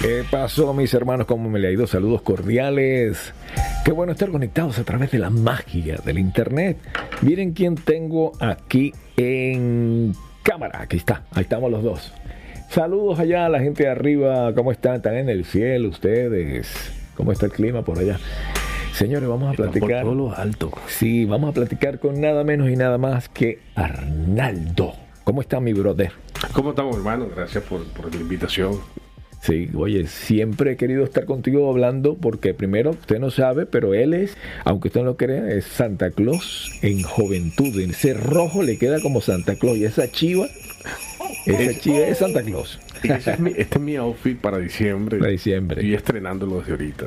¿Qué pasó, mis hermanos? ¿Cómo me le ha ido? Saludos cordiales. Qué bueno estar conectados a través de la magia del internet. Miren quién tengo aquí en cámara. Aquí está, ahí estamos los dos. Saludos allá a la gente de arriba. ¿Cómo están? ¿Están en el cielo ustedes? ¿Cómo está el clima por allá? Señores, vamos a platicar. Por lo alto. Sí, vamos a platicar con nada menos y nada más que Arnaldo. ¿Cómo está mi brother? ¿Cómo estamos, hermano? Gracias por, por la invitación. Sí, oye, siempre he querido estar contigo hablando porque primero usted no sabe, pero él es, aunque usted no lo crea, es Santa Claus en juventud. En ese rojo le queda como Santa Claus y esa chiva, esa chiva es Santa Claus. Ese es mi- este es mi outfit para diciembre. Para diciembre. Y estrenándolo desde ahorita.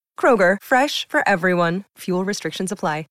Kroger, fresh for everyone. Fuel restrictions apply.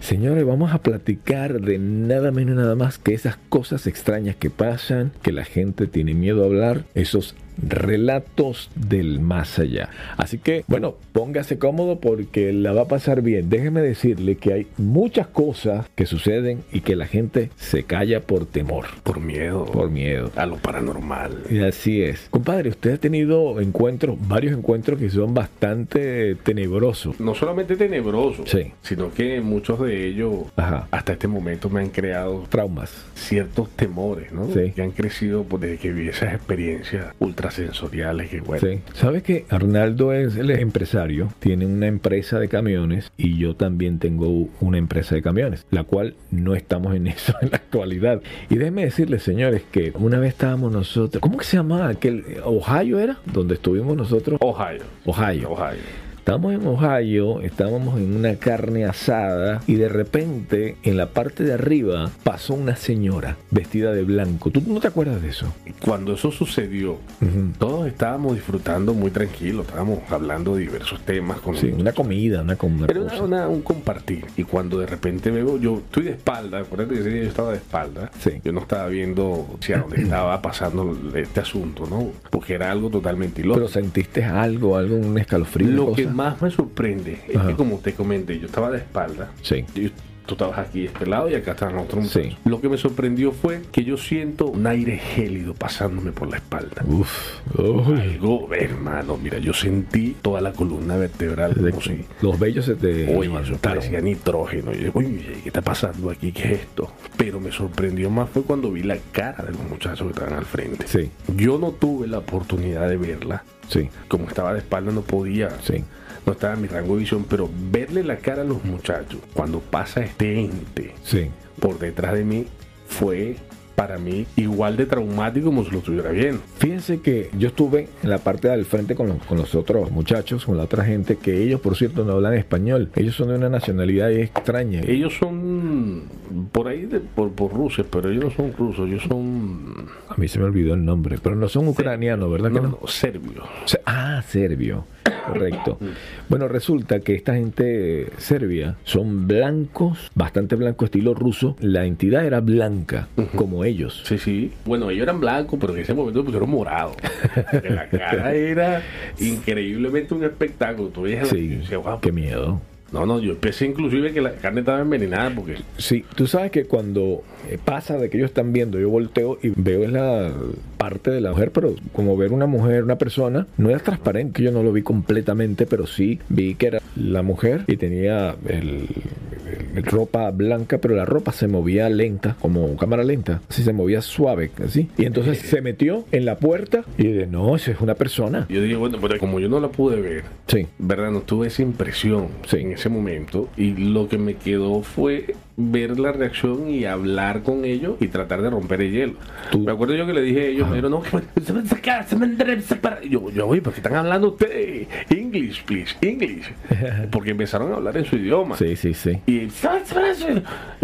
Señores, vamos a platicar de nada menos nada más que esas cosas extrañas que pasan, que la gente tiene miedo a hablar, esos relatos del más allá. Así que, bueno, póngase cómodo porque la va a pasar bien. Déjeme decirle que hay muchas cosas que suceden y que la gente se calla por temor, Por miedo. por miedo. A lo paranormal. Y así es. Compadre, usted ha tenido encuentros, varios encuentros que son bastante tenebrosos. No solamente tenebroso, Sí. sino que muchos de ellos Ajá. hasta este momento me han creado Traumas. ciertos temores, ¿no? Sí. Que han crecido pues, desde que vi esas experiencias ultrasensoriales que, bueno, Sí. ¿Sabes que Arnaldo es, es empresario? Tiene una empresa de camiones y yo también tengo una empresa de camiones, la cual no estamos en eso en la actualidad. Y déjenme decirles, señores, que una vez estábamos nosotros, ¿cómo que se llamaba aquel? ¿Ohio era? Donde estuvimos nosotros. Ohio. Ohio. Ohio. Estábamos en Ohio, estábamos en una carne asada y de repente en la parte de arriba pasó una señora vestida de blanco. ¿Tú no te acuerdas de eso? Cuando eso sucedió, Ujú. todos estábamos disfrutando muy tranquilos, estábamos hablando de diversos temas con Sí, una comida, una comida. Era una- una- un compartir. Y cuando de repente veo, yo estoy de espalda, acuérdate que ese día yo estaba de espalda. Sí. Yo no estaba viendo hacia dónde estaba pasando este asunto, ¿no? Porque era algo totalmente ilógico. Pero sentiste algo, algo, un escalofrío. Lo que? Más me sorprende es Ajá. que, como te comenté, yo estaba de espalda. Sí. Yo- tú estabas aquí de este lado y acá estaban otros. Sí. Lo que me sorprendió fue que yo siento un aire gélido pasándome por la espalda. Uf. Algo, hermano, mira, yo sentí toda la columna vertebral De- como si Los vellos se te Oye, parecía nitrógeno. Y yo, oye, ¿qué está pasando aquí? ¿Qué es esto? Pero me sorprendió más fue cuando vi la cara de los muchachos que estaban al frente. Sí, Yo no tuve la oportunidad de verla. sí, Como estaba de espalda no podía, sí. No estaba en mi rango de visión, pero verle la cara a los muchachos cuando pasa este ente Sí. por detrás de mí fue para mí igual de traumático como si lo estuviera viendo. Fíjense que yo estuve en la parte del frente con los, con los otros muchachos, con la otra gente, que ellos, por cierto, no hablan español. Ellos son de una nacionalidad extraña. Ellos son por ahí de, por, por Rusia, pero ellos no son rusos, ellos son A mí se me olvidó el nombre, pero no son ucranianos, ¿verdad que no, no? no, serbios. Se- Ah, serbio. Correcto. Bueno, resulta que esta gente serbia son blancos, bastante blancos, estilo ruso. La entidad era blanca, como ellos. Sí, sí. Bueno, ellos eran blancos, pero en ese momento pusieron morado. La cara era increíblemente un espectáculo. Tú la- Sí, decías, "Guau". qué miedo. No, no, yo pensé inclusive que la carne estaba envenenada porque Sí, tú sabes que cuando eh, pasa de que ellos están viendo, yo volteo y veo es la parte de la mujer, pero como ver una mujer, una persona, no era transparente, yo no lo vi completamente, pero sí vi que era la mujer y tenía el, el- ropa blanca, pero la ropa se movía lenta, como cámara lenta, así se movía suave, así. Y entonces se metió en la puerta y dije, no, esa es una persona. yo dije, bueno, pero como yo no la pude ver, Sí, ¿verdad? No tuve esa impresión Sí. en ese momento y lo que me quedó fue ver la reacción y hablar con ellos y tratar de romper el hielo. Tú- Me acuerdo yo que le dije a ellos, pero no, que me- se van a sacar, se van a separar. Yo, yo, oye, ¿por qué están hablando ustedes? English, please, English. Porque empezaron a hablar en su idioma. sí, sí, sí. Y,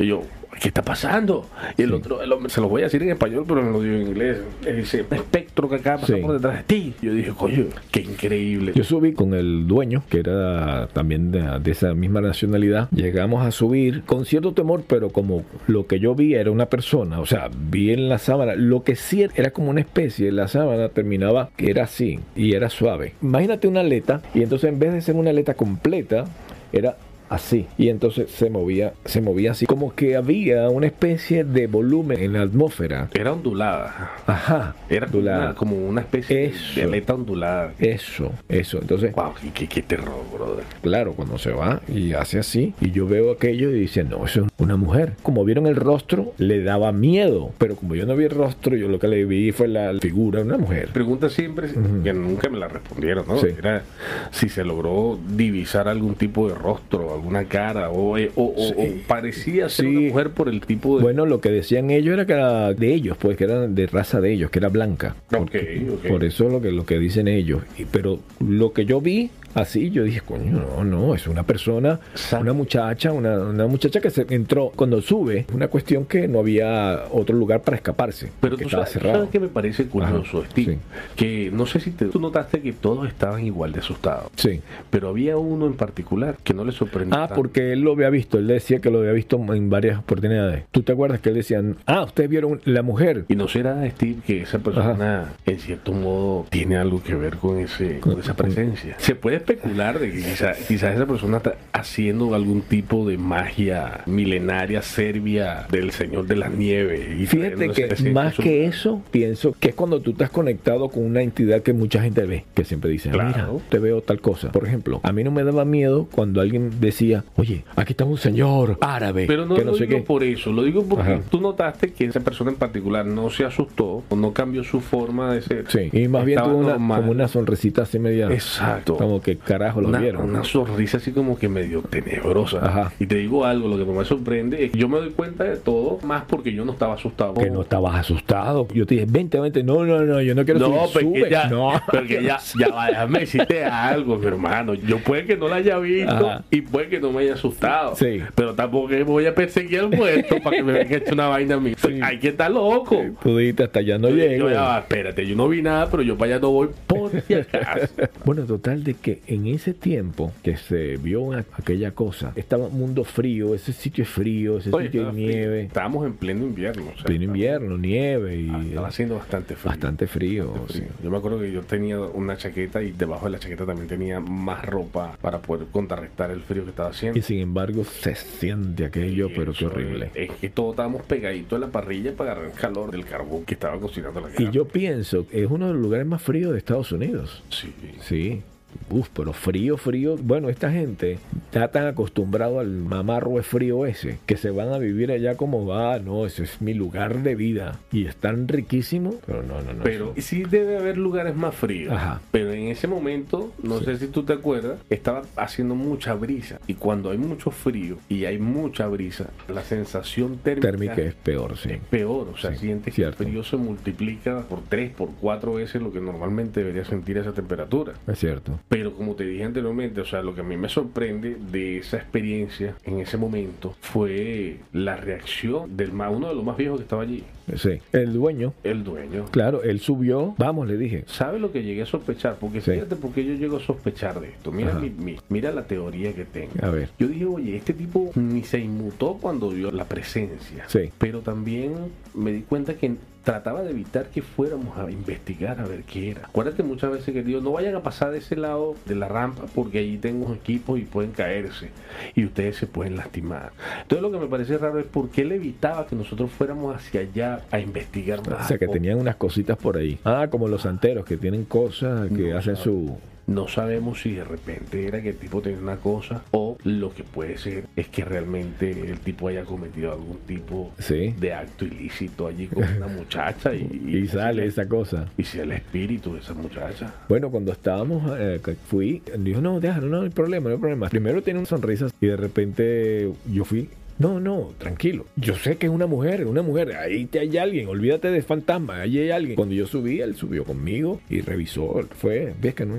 y yo, ¿qué está pasando? Y el otro, el hombre, se lo voy a decir en español, pero me lo digo en inglés. Ese espectro que acaba de pasar Sí. por detrás de ti. Yo dije, coño, qué increíble. Yo subí con el dueño, que era también de, de esa misma nacionalidad. Llegamos a subir con cierto temor, pero como lo que yo vi era una persona, o sea, vi en la sábana, lo que sí era como una especie, la sábana terminaba que era así y era suave. Imagínate una aleta y entonces en vez de ser una aleta completa, era así y entonces se movía se movía así como que había una especie de volumen en la atmósfera Era ondulada. ajá Era como ondulada. una, como una especie Eso. de aleta ondulada. eso eso entonces Wow, qué, qué- qué terror, brother. Claro, cuando se va y hace así, y yo veo aquello y dice, no, eso es una mujer. Como vieron el rostro, le daba miedo, pero como yo no vi el rostro, yo lo que le vi fue la figura de una mujer. Pregunta siempre, que nunca me la respondieron, ¿no? Sí. Era si se logró divisar algún tipo de rostro, alguna cara, o, o- o- o parecía ser Sí. una mujer por el tipo de... Bueno, lo que decían ellos era que era de ellos, pues que era de raza de ellos, que era blanca. Porque-. Por eso es lo que, lo que dicen ellos. Y- pero lo que yo vi así, yo dije, coño, no, no, es una persona, una muchacha, una, una muchacha que se entró cuando sube, una cuestión que no había otro lugar para escaparse, Pero porque tú sabes, sabes que me parece curioso, Ajá, Steve, sí. que no sé si te- tú notaste que todos estaban igual de asustados, Sí. pero había uno en particular que no le sorprendió. Ah, tanto. porque él lo había visto, él decía que lo había visto en varias oportunidades. ¿Tú te acuerdas que él decía, ah, ustedes vieron la mujer? Y no será, Steve, que esa persona en cierto modo tiene algo que ver con ese con esa presencia. Se puede especular de que quizá- quizás esa persona está haciendo algún tipo de magia milenaria serbia del Señor de la Nieve. Y Fíjate que más que eso, pienso que es cuando tú estás conectado con una entidad que mucha gente ve, que siempre dice, Claro. mira, te veo tal cosa. Por ejemplo, a mí no me daba miedo cuando alguien decía, oye, aquí está un señor árabe, Pero no que lo sé digo qué. por eso, lo digo porque Ajá. tú notaste que esa persona en particular no se asustó o no cambió su forma de ser. Sí, y más bien tuvo una, como una sonrisita así media, Exacto. como que carajo lo una, vieron. una sonrisa así como que medio tenebrosa. Ajá. Y te digo algo, lo que me sorprende es que yo me doy cuenta de todo, más porque yo no estaba asustado. que no estabas asustado. Yo te dije, vente, vente. No, no, no, yo no quiero No, subir. porque Sube. ya, No. porque ya, ya va, déjame decirte algo, mi hermano. Yo puede que no la haya visto Ajá. y puede que no me haya asustado. Sí. Pero tampoco voy a perseguir al muerto para que me venga a echar una vaina a mí. Sí. Hay que estar loco. Tú dijiste, hasta allá no llego. yo ya va, espérate, yo no vi nada, pero yo para allá no voy por si acaso. Bueno, total de que en ese tiempo que se vio a- aquella cosa, estaba un mundo frío, ese sitio es frío, ese Oye, sitio frío. nieve, Estábamos en pleno invierno. o sea, pleno invierno, nieve y Ah, Estaba haciendo bastante frío. bastante frío. Sí. Yo me acuerdo que yo tenía una chaqueta y debajo de la chaqueta también tenía más ropa para poder contrarrestar el frío que estaba haciendo. Y sin embargo se siente aquello, pero qué horrible. Es que todos estábamos pegaditos en la parrilla para agarrar el calor del carbón que estaba cocinando la Y carne. yo pienso que es uno de los lugares más fríos de Estados Unidos. Sí. Sí. Uf, pero frío, frío. Bueno, esta gente está tan acostumbrado al mamarro de frío ese que se van a vivir allá como va. no, ese es mi lugar de vida. Y es tan riquísimo. Pero no, no, no. Pero eso- sí debe haber lugares más fríos. Ajá. Pero en ese momento, no sé si tú te acuerdas, estaba haciendo mucha brisa. Y cuando hay mucho frío y hay mucha brisa, la sensación térmica, térmica es peor, sí. es peor. O sea, Sí, sientes cierto. que el frío se multiplica por tres, por cuatro veces lo que normalmente debería sentir esa temperatura. Es cierto. Pero como te dije anteriormente, o sea, lo que a mí me sorprende de esa experiencia en ese momento fue la reacción del más, uno de los más viejos que estaba allí, Sí. El dueño, el dueño. claro, él subió. Vamos, le dije. ¿Sabe lo que llegué a sospechar? Porque Sí. fíjate por qué yo llego a sospechar de esto. Mira, mi- mira la teoría que tengo. A ver. Yo dije, oye, este tipo ni se inmutó cuando vio la presencia. Sí. Pero también me di cuenta que trataba de evitar que fuéramos a investigar a ver qué era. Acuérdate muchas veces que digo, no vayan a pasar de ese lado de la rampa porque allí tengo equipos y pueden caerse y ustedes se pueden lastimar. Entonces lo que me parece raro es por qué él evitaba que nosotros fuéramos hacia allá a investigar O más. sea, que O- tenían unas cositas por ahí. Ah, como los santeros que tienen cosas que No hacen su. No sabemos si de repente era que el tipo tenía una cosa o lo que puede ser es que realmente el tipo haya cometido algún tipo Sí. de acto ilícito allí con una muchacha y, Y sale esa cosa. y sea el espíritu de esa muchacha. Bueno, cuando estábamos, eh, fui, dijo, no, déjalo, no hay problema, no hay problema. Primero tiene una sonrisa y de repente yo fui, no, no, tranquilo. Yo sé que es una mujer, una mujer, ahí te hay alguien, olvídate de fantasma, ahí hay alguien. Cuando yo subí, él subió conmigo y revisó, fue, ves que no.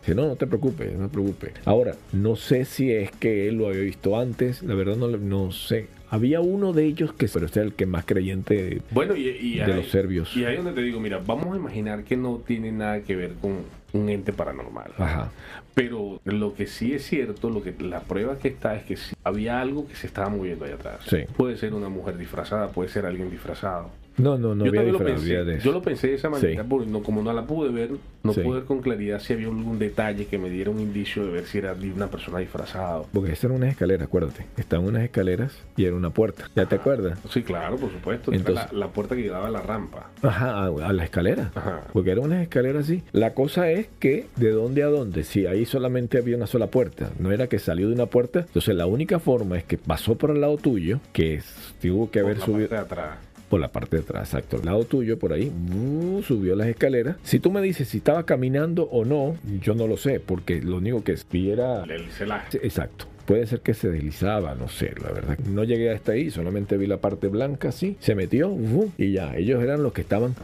Dice, no, no te preocupes, no te preocupes. Ahora, no sé si es que él lo había visto antes, la verdad no, no sé. Había uno de ellos que, pero este es el que más creyente Bueno, y, y de los serbios. Y ahí donde te digo, mira, vamos a imaginar que no tiene nada que ver con un ente paranormal. Ajá. Pero lo que sí es cierto, lo que la prueba que está es que sí, había algo que se estaba moviendo ahí atrás. Sí. Puede ser una mujer disfrazada, puede ser alguien disfrazado. No, no, no yo había también lo pensé. de Yo lo pensé de esa manera, Sí. porque no, como no la pude ver, no Sí. pude ver con claridad si había algún detalle que me diera un indicio de ver si era una persona disfrazada. Porque esta era una escalera, acuérdate. Estaban unas escaleras y era una puerta. ¿Ya te acuerdas? Sí, claro, por supuesto. Era Entonces- la, la puerta que llevaba a la rampa. Ajá, a, a la escalera. Ajá. Porque eran unas escaleras así. La cosa es que, ¿de dónde a dónde? Si ahí solamente había una sola puerta. No era que salió de una puerta. Entonces, la única forma es que pasó por el lado tuyo, que es- tuvo que Por haber la subido. parte de atrás. Por la parte de atrás, exacto. Al lado tuyo, por ahí, uh, subió las escaleras. Si tú me dices si estaba caminando o no, yo no lo sé, porque lo único que vi era... El celaje. Exacto. Puede ser que se deslizaba, no sé, la verdad. No llegué hasta ahí, solamente vi la parte blanca así, se metió uh, y ya. Ellos eran los que estaban...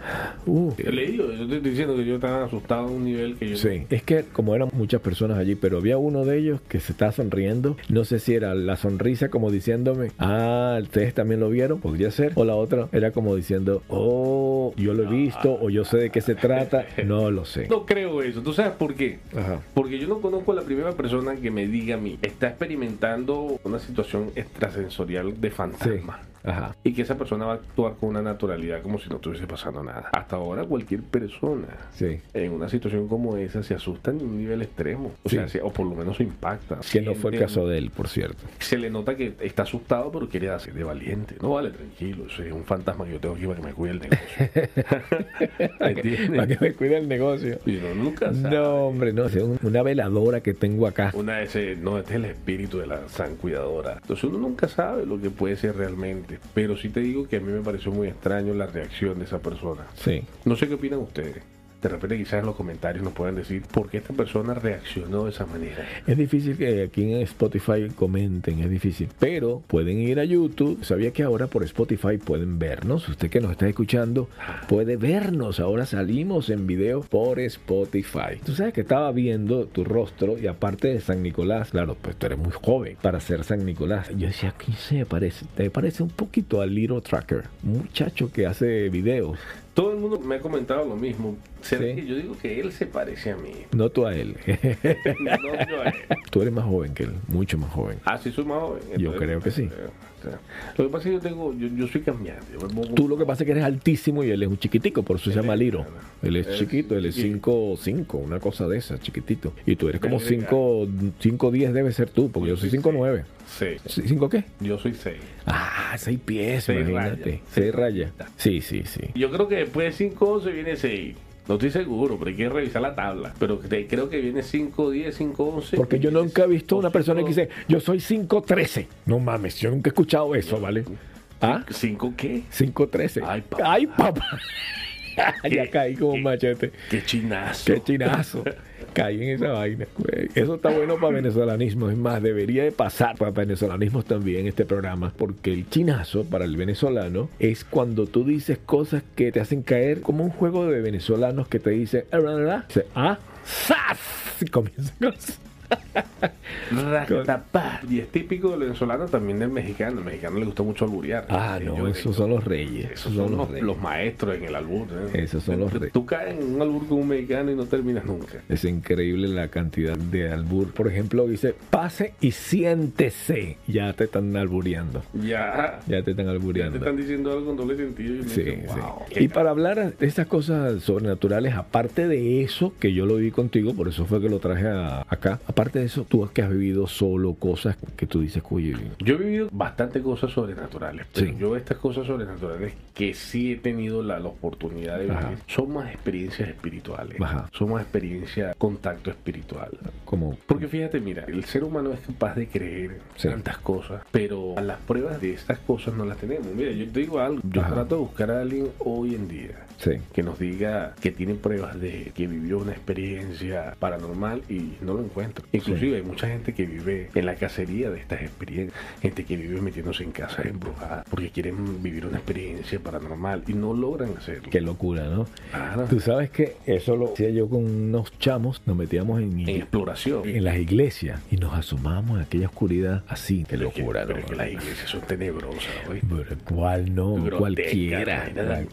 Uh, le digo, yo te estoy diciendo que yo estaba asustado a un nivel que yo Sí, es que como eran muchas personas allí, pero había uno de ellos que se estaba sonriendo. No sé si era la sonrisa como diciéndome, ah, ustedes también lo vieron, podría ser. O la otra era como diciendo, oh, yo lo he visto o yo sé de qué se trata. No lo sé. no creo eso. ¿Tú sabes por qué? Ajá. Porque yo no conozco a la primera persona que me diga a mí, está experimentando una situación extrasensorial de Sí. Ajá. Y que esa persona va a actuar con una naturalidad como si no estuviese pasando nada. Hasta ahora cualquier persona Sí. en una situación como esa se asusta en un nivel extremo. O Sí. sea, se- o por lo menos se impacta. Que no fue el caso de él, por cierto. Se le nota que está asustado, pero quiere hacer de valiente. No vale, tranquilo. Eso es un fantasma que yo tengo aquí para que me cuide el negocio. Para que me cuide el negocio. Y uno nunca sabe. No, hombre, no, una veladora que tengo acá. Una de ese, no, este es el espíritu de la san cuidadora. Entonces uno nunca sabe lo que puede ser realmente. Pero sí te digo que a mí me pareció muy extraño la reacción de esa persona. Sí. No sé qué opinan ustedes. De repente quizás en los comentarios nos puedan decir por qué esta persona reaccionó de esa manera. Es difícil que aquí en Spotify comenten, es difícil. Pero pueden ir a YouTube. Sabía que ahora por Spotify pueden vernos. Usted que nos está escuchando puede vernos. Ahora salimos en video por Spotify. Tú sabes que estaba viendo tu rostro y aparte de San Nicolás, claro, pues tú eres muy joven para ser San Nicolás. Yo decía, ¿quién se parece? Te parece un poquito al Little Tracker, un muchacho que hace videos. Todo el mundo me ha comentado lo mismo. ¿Será Sí. que yo digo que él se parece a mí? No tú a él. no yo a él. tú eres más joven que él, mucho más joven. Ah, sí, soy más joven. Yo creo que sí. o sea, lo que pasa es que yo tengo, yo, yo soy cambiante. Yo Tú lo que pasa es que eres altísimo y él es un chiquitico, por eso se llama Liro. Él es Es chiquito, él es chiquito. 5'5", una cosa de esa, chiquitito. Y tú eres como Verga. 5, 5'10 debe ser tú, porque yo soy 5'9". Sí. ¿5 qué? Yo soy 6. Ah, 6 pies, Seis imagínate. rayas. 6 rayas. Sí, sí, sí. Yo creo que después de 5 11 viene 6. No estoy seguro, pero hay que revisar la tabla. Pero te- creo que viene 5, 10, 5, 11. Porque yo nunca he visto una persona que dice, yo soy 5'13". No mames, yo nunca he escuchado eso, ¿vale? ¿Ah? ¿5 qué? 5'13". Ay, papá. Ay, papá. ya caí como un machete. Qué chinazo. Qué chinazo. Caí en esa vaina. Eso está bueno para venezolanismo. Es más, debería de pasar para venezolanismos también este programa. Porque el chinazo para el venezolano es cuando tú dices cosas que te hacen caer como un juego de venezolanos que te dicen, "Ah, bla, bla, bla". Dice, ah, ¡zas! Y comienza con Y es típico del venezolano, también del mexicano. Al mexicano le gusta mucho alburear. Ah, no, esos son los reyes. Esos son los, los maestros en el albur. ¿eh? Esos son los reyes. Tú caes en un albur con un mexicano y no terminas nunca. Es increíble la cantidad de albur. Por ejemplo, dice, pase y siéntese. Ya te están albureando. Ya. Ya te están Ya te albureando. están diciendo algo con doble sentido. Y Sí, dice, sí. "Wow, Y para hablar de estas cosas sobrenaturales, aparte de eso, que yo lo vi contigo, por eso fue que lo traje a- acá, aparte de eso, tú que has vivido solo cosas que tú dices, oye, Yo he vivido bastante cosas sobrenaturales, pero Sí. yo estas cosas sobrenaturales que sí he tenido la, la oportunidad de Ajá. vivir son más experiencias espirituales, Ajá. son más experiencia contacto espiritual. como... Porque fíjate, mira, el ser humano es capaz de creer Sí. tantas cosas, pero a las pruebas de estas cosas no las tenemos. Mira, yo te digo algo, yo Ajá. trato de buscar a alguien hoy en día Sí. que nos diga que tiene pruebas de que vivió una experiencia paranormal y no lo encuentro. Inclusive hay mucha gente que vive en la cacería de estas experiencias, gente que vive metiéndose en casas embrujadas porque quieren vivir una experiencia paranormal y no logran hacerlo. Qué locura, ¿no? Claro. Tú sabes que eso lo hacía yo con unos chamos, nos metíamos en, En exploración. en las iglesias y nos asomábamos en aquella oscuridad así. Qué Pero locura, pero ¿no? es que las iglesias son tenebrosas, ¿oí? Pero ¿Cuál no? Grotesca, Cualquiera. vaina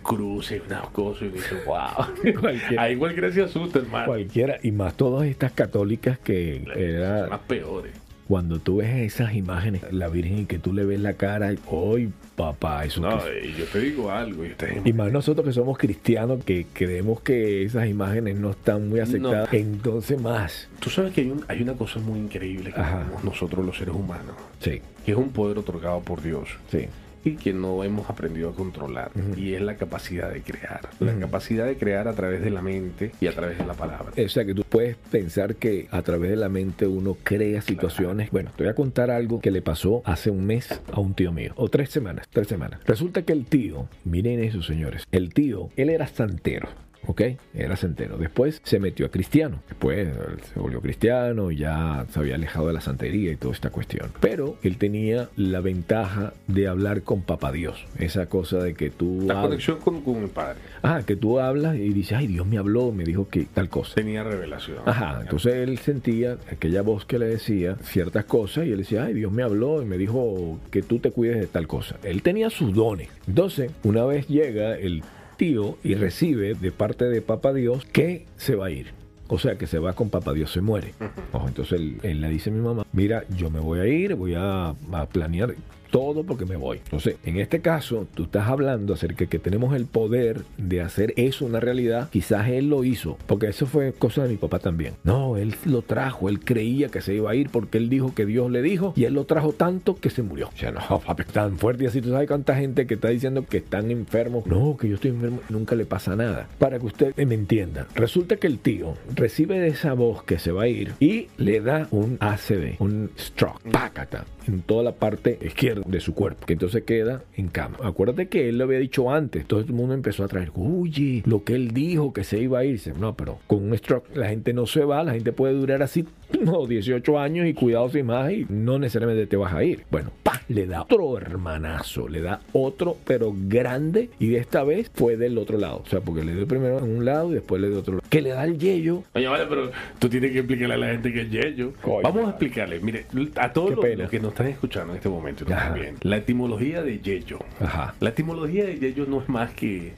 cruces, unas cosas, y dice, wow. Cualquiera. Ahí cualquiera se asusta, hermano. Cualquiera. Y más todas estas católicas que Son era las peores. cuando tú ves esas imágenes, la Virgen y que tú le ves la cara, ¡ay, papá! Eso No, que- y yo te digo algo, y esta gente- Y más nosotros que somos cristianos, que creemos que esas imágenes no están muy aceptadas, entonces más. Tú sabes que hay, un- hay una cosa muy increíble que tenemos nosotros los seres humanos, Sí, que es un poder otorgado por Dios sí. Y que no hemos aprendido a controlar, y es la capacidad de crear. La capacidad de crear a través de la mente y a través de la palabra. O sea que tú puedes pensar que a través de la mente uno crea situaciones. Bueno, te voy a contar algo que le pasó hace un mes a un tío mío, o tres semanas, tres semanas. Resulta que el tío, miren eso señores, el tío, él era santero. ¿Ok? Era santero. Después se metió a cristiano. Después se volvió cristiano y ya se había alejado de la santería y toda esta cuestión. Pero él tenía la ventaja de hablar con Papá Dios. Esa cosa de que tú La hablas- conexión con, con el Padre Ah, que tú hablas y dices, ay, Dios me habló, me dijo que tal cosa. tenía revelación. Ajá, entonces él sentía aquella voz que le decía ciertas cosas y él decía, ay, Dios me habló y me dijo que tú te cuides de tal cosa. Él tenía sus dones. Entonces, una vez llega el tío y recibe de parte de Papá Dios que se va a ir. O sea, que se va con Papá Dios, se muere. Ojo, entonces él, él le dice a mi mamá, mira, yo me voy a ir, voy a, a planear todo porque me voy. Entonces, en este caso, tú estás hablando acerca de que tenemos el poder de hacer eso una realidad. Quizás él lo hizo, porque eso fue cosa de mi papá también. No, él lo trajo, él creía que se iba a ir porque él dijo que Dios le dijo y él lo trajo tanto que se murió. O sea, no, papi, tan fuerte y así. Tú sabes cuánta gente que está diciendo que están enfermos. No, que yo estoy enfermo, nunca le pasa nada. Para que usted me entienda, resulta que el tío recibe de esa voz que se va a ir y le da un ACV, un stroke, pácata, en toda la parte izquierda de su cuerpo, que entonces queda en cama. Acuérdate que él lo había dicho antes, todo el mundo empezó a traer, oye, lo que él dijo que se iba a ir, Dice, no, pero con un stroke la gente no se va, la gente puede durar así, no, 18 años y cuidado sin más y no necesariamente te vas a ir. Bueno, pa, le da otro hermanazo, le da otro, pero grande, y de esta vez fue del otro lado, o sea, porque le dio primero en un lado y después le dio otro lado, que le da el yello. Oye, vale, pero tú tienes que explicarle a la gente que es Yeyo. Coño, Vamos a explicarle, mire, a todos los, que nos están escuchando en este momento también, la etimología de Yeyo. Ajá, La etimología de Yeyo no es más que.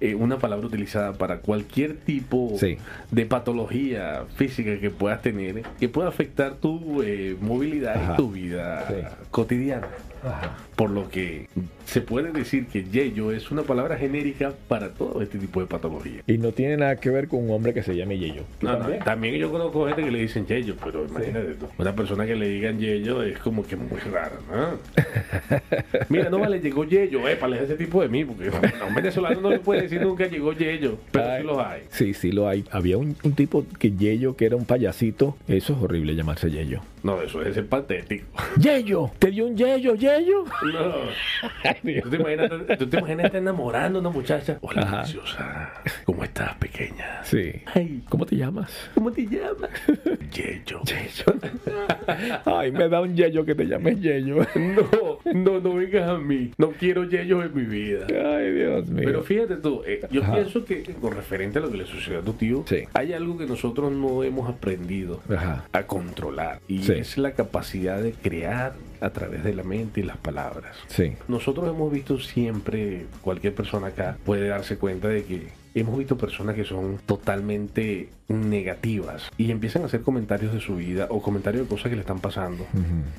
Eh, una palabra utilizada para cualquier tipo Sí. de patología física que puedas tener, que pueda afectar tu eh, movilidad Ajá. y tu vida Sí. cotidiana. Ajá. Por lo que se puede decir que Yeyo es una palabra genérica para todo este tipo de patología. Y no tiene nada que ver con un hombre que se llame Yeyo. ¿Tú No, no, también? también yo conozco gente que le dicen Yeyo, pero imagínate tú. Una persona que le digan Yeyo es como que muy raro, ¿no? Mira, no vale, llegó Yeyo, eh, para ese tipo de mí, porque a un venezolano no le puede decir nunca llegó Yeyo, pero Ay. sí los hay. Sí, sí lo hay. Había un, un tipo que Yeyo, que era un payasito. Eso es horrible llamarse Yeyo. No, eso es ser patético. ¡Yeyo! ¿Te dio un Yeyo, Yeyo? No. ¿Tú te imaginas, tú te imaginas enamorando a una muchacha? Hola, Ajá. preciosa. ¿Cómo estás, pequeña? Sí. Ay, ¿Cómo te llamas? ¿cómo te llamas? Yeyo. Ay, me da un Yeyo que te llames Yeyo. No, no, no vengas a mí. No quiero Yeyo en mi vida. Ay, Dios mío. Pero fíjate tú, eh, yo Ajá. pienso que con referente a lo que le sucedió a tu tío, Sí. hay algo que nosotros no hemos aprendido Ajá. a controlar y Sí. es la capacidad de crear a través de la mente y las palabras. Sí. Nosotros hemos visto siempre, cualquier persona acá puede darse cuenta de que hemos visto personas que son totalmente negativas y empiezan a hacer comentarios de su vida o comentarios de cosas que le están pasando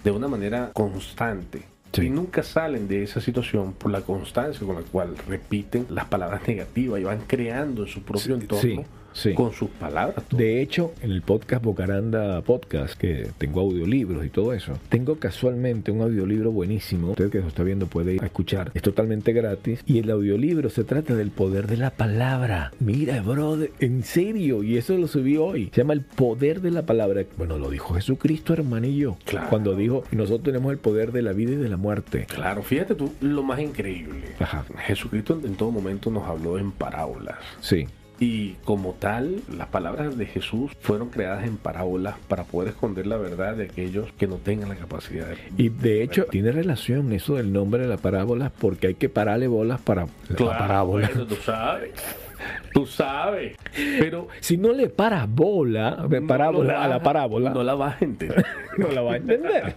de una manera constante. Sí. Y nunca salen de esa situación por la constancia con la cual repiten las palabras negativas y van creando en su propio entorno sí. Sí. con sus palabras. De hecho, en el podcast Bocaranda Podcast, que tengo audiolibros y todo eso, tengo casualmente un audiolibro buenísimo. Usted que lo está viendo puede ir a escuchar. Es totalmente gratis. Y el audiolibro se trata del poder de la palabra. Mira, brother, en serio. Y eso lo subí hoy. Se llama El poder de la palabra. Bueno, lo dijo Jesucristo, hermanillo. Claro. Cuando dijo, nosotros tenemos el poder de la vida y de la muerte. Claro, fíjate tú, lo más increíble. Ajá. Jesucristo en todo momento nos habló en parábolas. Sí. Y como tal, las palabras de Jesús fueron creadas en parábolas para poder esconder la verdad de aquellos que no tengan la capacidad de... Y de hecho, tiene relación eso del nombre de la parábola porque hay que pararle bolas para la parábola. tú sabes. Tú sabes. Pero Si no le paras bola, parábola no a la parábola, No la vas a entender. no la va a entender.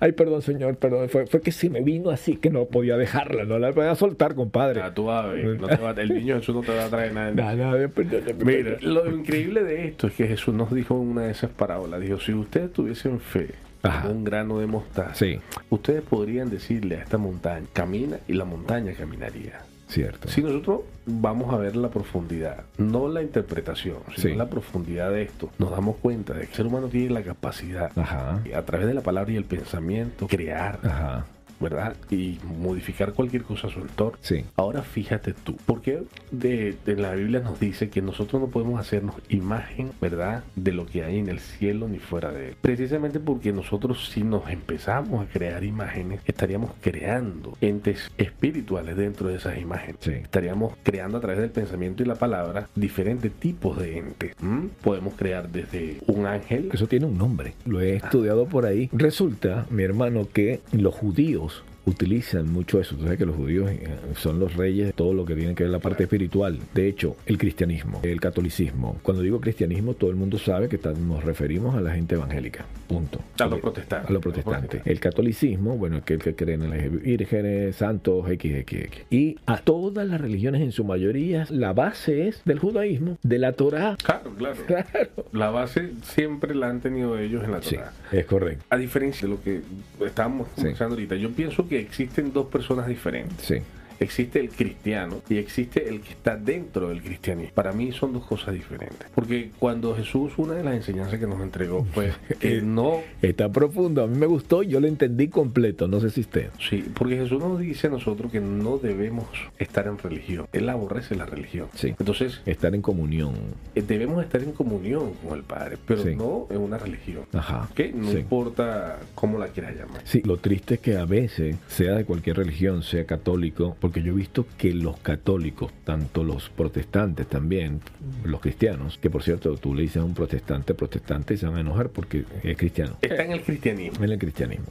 Ay, perdón, señor, perdón. Fue, fue que se me vino así que no podía dejarla, no la podía soltar, compadre. Ah, tú vas no te va- el niño Jesús no te va a traer nada. Nada, nada, perdóname, Mira, lo increíble de esto es que Jesús nos dijo en una de esas parábolas, dijo, si ustedes tuviesen fe, Ajá. un grano de mostaza, Sí, ustedes podrían decirle a esta montaña, camina y la montaña caminaría. Cierto. Si nosotros vamos a ver la profundidad, no la interpretación, sino Sí. la profundidad de esto, nos damos cuenta de que el ser humano tiene la capacidad, Ajá, a través de la palabra y el pensamiento, crear, ajá, ¿verdad? Y modificar cualquier cosa a su entorno. sí. Ahora fíjate tú, porque de, de la Biblia nos dice que nosotros no podemos hacernos imagen, ¿verdad? De lo que hay en el cielo ni fuera de él. Precisamente porque nosotros si nos empezamos a crear imágenes, estaríamos creando entes espirituales dentro de esas imágenes. Sí. Estaríamos creando a través del pensamiento y la palabra diferentes tipos de entes. Podemos crear desde un ángel. Eso tiene un nombre. Lo he estudiado por ahí. Resulta, mi hermano, que los judíos utilizan mucho eso. Tú sabes que los judíos eh, son los reyes de todo lo que tiene que ver la parte espiritual. De hecho, el cristianismo, el catolicismo. Cuando digo cristianismo, todo el mundo sabe que nos referimos a la gente evangélica. Punto. A los protestantes. A los protestantes. El catolicismo, bueno, aquel que cree en las vírgenes, santos, XXX. Y a todas las religiones, en su mayoría, la base es del judaísmo, de la Torá. Claro, claro. Claro. La base siempre la han tenido ellos en la Sí, Torah. es correcto. A diferencia de lo que estábamos Sí. conversando ahorita, yo pienso que existen dos personas diferentes. Existe el cristiano y existe el que está dentro del cristianismo. Para mí son dos cosas diferentes. Porque cuando Jesús, una de las enseñanzas que nos entregó fue que no... Está profundo, a mí me gustó, yo lo entendí completo, no sé si usted. Sí, porque Jesús nos dice a nosotros que no debemos estar en religión. Él aborrece la religión. Sí. Entonces, Estar en comunión. eh, debemos estar en comunión con el Padre, pero Sí. no en una religión. Ajá. ¿Ok? No sí. importa cómo la quieras llamar. Sí, lo triste es que a veces, sea de cualquier religión, sea católico, porque yo he visto que los católicos, tanto los protestantes también, los cristianos, que por cierto tú le dices a un protestante, protestante, y se van a enojar porque es cristiano. Está en el cristianismo. En el cristianismo.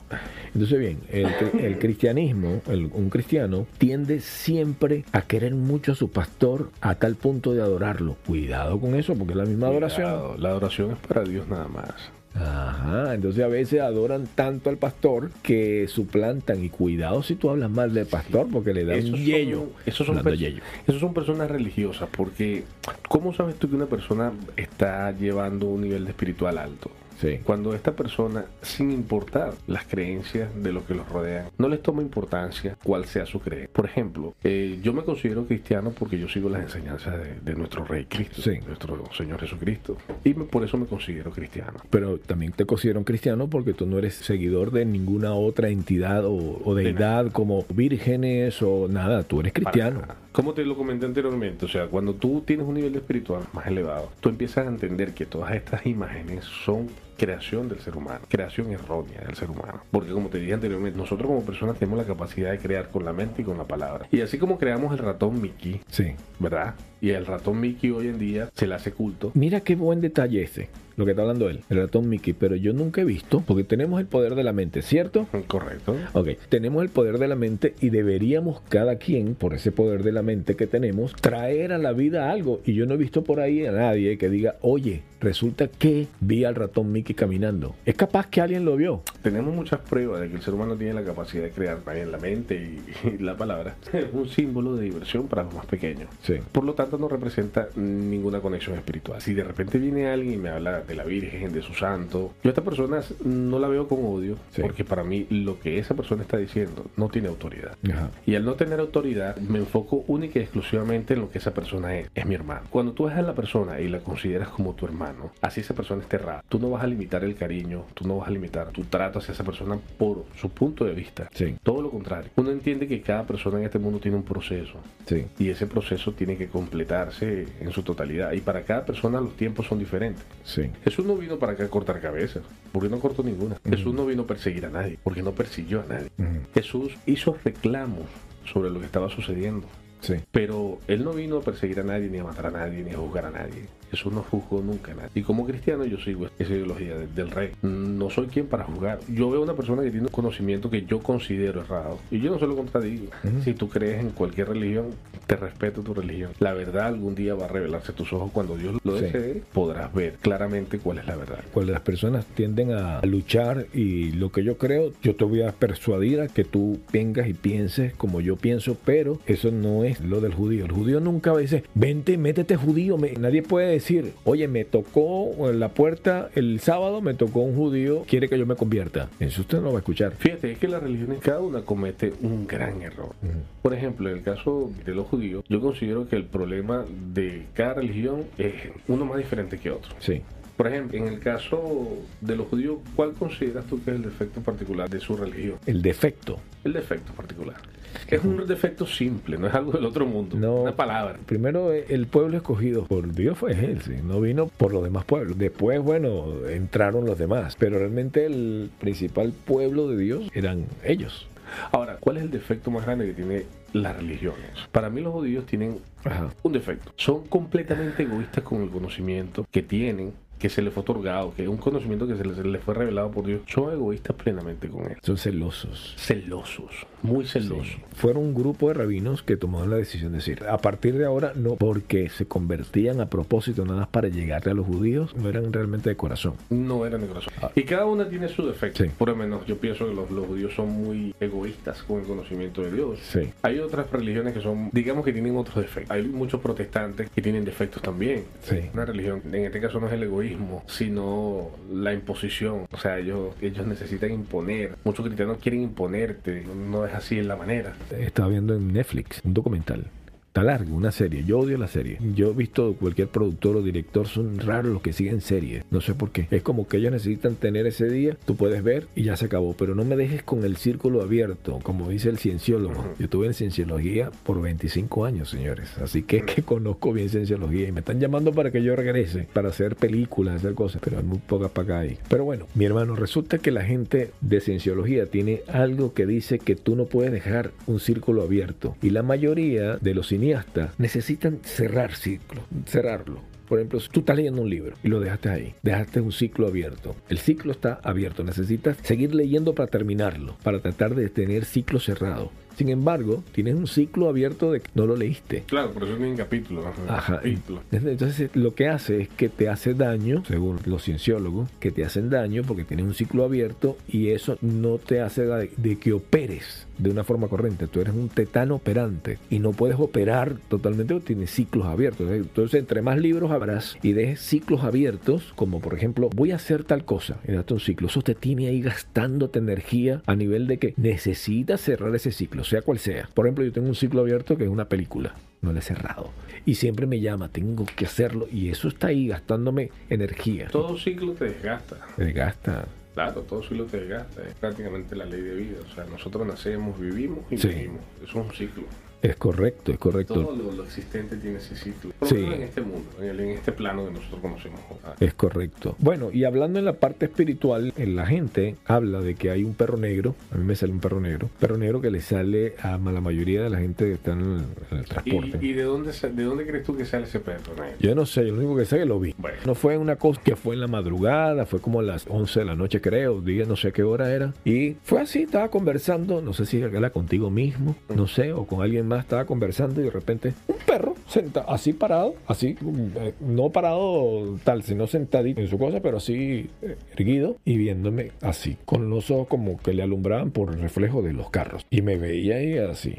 Entonces, bien, el, el cristianismo, el- un cristiano, tiende siempre a querer mucho a su pastor a tal punto de adorarlo. Cuidado con eso, porque es la misma adoración. Cuidado, La adoración es para Dios nada más. Ajá, entonces a veces adoran tanto al pastor que suplantan. Y cuidado si tú hablas mal del pastor, porque le da un Esos yello. son, esos, son yello. esos son personas religiosas, porque ¿cómo sabes tú que una persona está llevando un nivel de espiritual alto? Sí. Cuando esta persona, sin importar las creencias de lo que los rodean, no les toma importancia cuál sea su creencia. Por ejemplo, eh, yo me considero cristiano porque yo sigo las enseñanzas de, de nuestro Rey Cristo, Sí. nuestro Señor Jesucristo. Y me- por eso me considero cristiano. Pero también te consideran cristiano porque tú no eres seguidor de ninguna otra entidad o, o deidad como vírgenes o nada. Tú eres cristiano. Para. Como te lo comenté anteriormente, o sea, cuando tú tienes un nivel de espiritual más elevado, tú empiezas a entender que todas estas imágenes son creación del ser humano, creación errónea del ser humano. Porque como te dije anteriormente, nosotros como personas tenemos la capacidad de crear con la mente y con la palabra. Y así como creamos el ratón Mickey, Sí. ¿verdad? Y el ratón Mickey hoy en día se le hace culto. Mira qué buen detalle ese, lo que está hablando él, el ratón Mickey. Pero yo nunca he visto, porque tenemos el poder de la mente, ¿cierto? Correcto. Ok, tenemos el poder de la mente y deberíamos cada quien, por ese poder de la mente que tenemos, traer a la vida algo. Y yo no he visto por ahí a nadie que diga, oye, Resulta que vi al ratón Mickey caminando. Es capaz que alguien lo vio. Tenemos muchas pruebas de que el ser humano tiene la capacidad de crear también la mente y, y la palabra. Es un símbolo de diversión para los más pequeños. Sí. Por lo tanto, no representa ninguna conexión espiritual. Si de repente viene alguien y me habla de la Virgen, de su santo, yo a esta persona no la veo con odio, Sí. porque para mí lo que esa persona está diciendo no tiene autoridad. Ajá. Y al no tener autoridad, me enfoco única y exclusivamente en lo que esa persona es. Es mi hermano. Cuando tú ves a la persona y la consideras como tu hermano, así esa persona esté errada, tú no vas a limitar el cariño, tú no vas a limitar tu trato hacia esa persona por su punto de vista. Sí. Todo lo contrario. Uno entiende que cada persona en este mundo tiene un proceso. Sí. Y ese proceso tiene que completarse en su totalidad. Y para cada persona los tiempos son diferentes. Sí. Jesús no vino para acá a cortar cabezas, porque no cortó ninguna. Jesús no vino a perseguir a nadie, porque no persiguió a nadie. Jesús hizo reclamos sobre lo que estaba sucediendo. Sí. Pero él no vino a perseguir a nadie, ni a matar a nadie, ni a juzgar a nadie. Jesús no juzgó nunca a nadie. Y como cristiano yo sigo esa ideología de- del rey. No soy quien para juzgar. Yo veo una persona que tiene un conocimiento que yo considero errado. Y yo no se lo contradigo. Si tú crees en cualquier religión, te respeto tu religión. La verdad algún día va a revelarse a tus ojos cuando Dios lo Sí. desee. Podrás ver claramente cuál es la verdad. Cuando las personas tienden a luchar y lo que yo creo, yo te voy a persuadir a que tú vengas y pienses como yo pienso, pero eso no es lo del judío. El judío nunca dice, vente, métete judío. Nadie puede decir, oye, me tocó en la puerta el sábado, me tocó un judío, quiere que yo me convierta. Eso usted no lo va a escuchar. Fíjate, es que las religiones, cada una comete un gran error. Por ejemplo, en el caso de los judíos, yo considero que el problema de cada religión es uno más diferente que otro. Sí. Por ejemplo, en el caso de los judíos, ¿cuál consideras tú que es el defecto particular de su religión? El defecto. El defecto particular. Es un defecto simple, no es algo del otro mundo. No. Una palabra. Primero, eh, el pueblo escogido por Dios fue él, sí, no vino por los demás pueblos. Después, bueno, entraron los demás, pero realmente el principal pueblo de Dios eran ellos. Ahora, ¿cuál es el defecto más grande que tiene las religiones? Para mí los judíos tienen Ajá. un defecto. Son completamente egoístas con el conocimiento que tienen, que se les fue otorgado, que un conocimiento que se les, se les fue revelado por Dios. Son egoístas plenamente con él. Son celosos. Celosos, muy celosos. Sí. Fueron un grupo de rabinos que tomaron la decisión de decir, a partir de ahora no, porque se convertían a propósito nada más para llegarle a los judíos, no eran realmente de corazón. No eran de corazón. Y cada una tiene su defecto. Sí. Por lo menos yo pienso que los, los judíos son muy egoístas con el conocimiento de Dios. Sí. Hay otras religiones que son, digamos que tienen otros defectos. Hay muchos protestantes que tienen defectos también. Una religión, en este caso no es el egoísmo, sino la imposición. O sea, ellos, ellos necesitan imponer. Muchos cristianos quieren imponerte. No es así en la manera. Estaba viendo en Netflix un documental. Está largo, una serie. Yo odio la serie. Yo he visto cualquier productor o director, son raros los que siguen series. No sé por qué. Es como que ellos necesitan tener ese día, tú puedes ver y ya se acabó. Pero no me dejes con el círculo abierto, como dice el cienciólogo. Yo estuve en cienciología por 25 años, señores. Así que, que conozco bien cienciología y me están llamando para que yo regrese, para hacer películas, hacer cosas. Pero hay muy pocas para acá ahí. Pero bueno, mi hermano, resulta que la gente de cienciología tiene algo que dice que tú no puedes dejar un círculo abierto. Y la mayoría de los cineastas necesitan cerrar ciclo, cerrarlo. Por ejemplo, tú estás leyendo un libro y lo dejaste ahí, dejaste un ciclo abierto. El ciclo está abierto, necesitas seguir leyendo para terminarlo, para tratar de tener ciclo cerrado. Sin embargo, tienes un ciclo abierto de que no lo leíste. Claro, por eso tienen capítulos. Ajá. Capítulos. Entonces lo que hace es que te hace daño, según los cienciólogos, que te hacen daño porque tienes un ciclo abierto y eso no te hace de que operes de una forma corriente. Tú eres un tetano operante y no puedes operar totalmente porque tienes ciclos abiertos. Entonces, entre más libros habrás y dejes ciclos abiertos, como por ejemplo, voy a hacer tal cosa y date un ciclo, eso te tiene ahí gastándote energía a nivel de que necesitas cerrar ese ciclo, sea cual sea. Por ejemplo, yo tengo un ciclo abierto que es una película no lo he cerrado. Y siempre me llama, tengo que hacerlo. Y eso está ahí gastándome energía. Todo ciclo te desgasta. Me gasta. Claro, todo ciclo te desgasta. Es prácticamente la ley de vida. O sea, nosotros nacemos, vivimos y Sí. vivimos. Eso es un ciclo. Es correcto, es correcto. Todo lo, lo existente tiene ese ciclo. Por Sí. en este mundo, en, el- en este plano que nosotros conocemos. Es correcto. Bueno, y hablando en la parte espiritual, en la gente habla de que hay un perro negro, a mí me sale un perro negro, perro negro que le sale a la mayoría de la gente que está en el, en el transporte. ¿Y, y de, dónde, de dónde crees tú que sale ese perro? negro? Yo no sé, yo lo único que sé es que lo vi. Bueno. No fue una cosa que fue en la madrugada, fue como a las 11 de la noche creo, día no sé qué hora era. Y fue así, estaba conversando, no sé si era contigo mismo, no sé, o con alguien más, estaba conversando y de repente un perro senta, así parado, así, eh, no parado tal, sino sentadito en su cosa, pero así eh, erguido y viéndome así, con los ojos como que le alumbraban por el reflejo de los carros. Y me veía ahí así.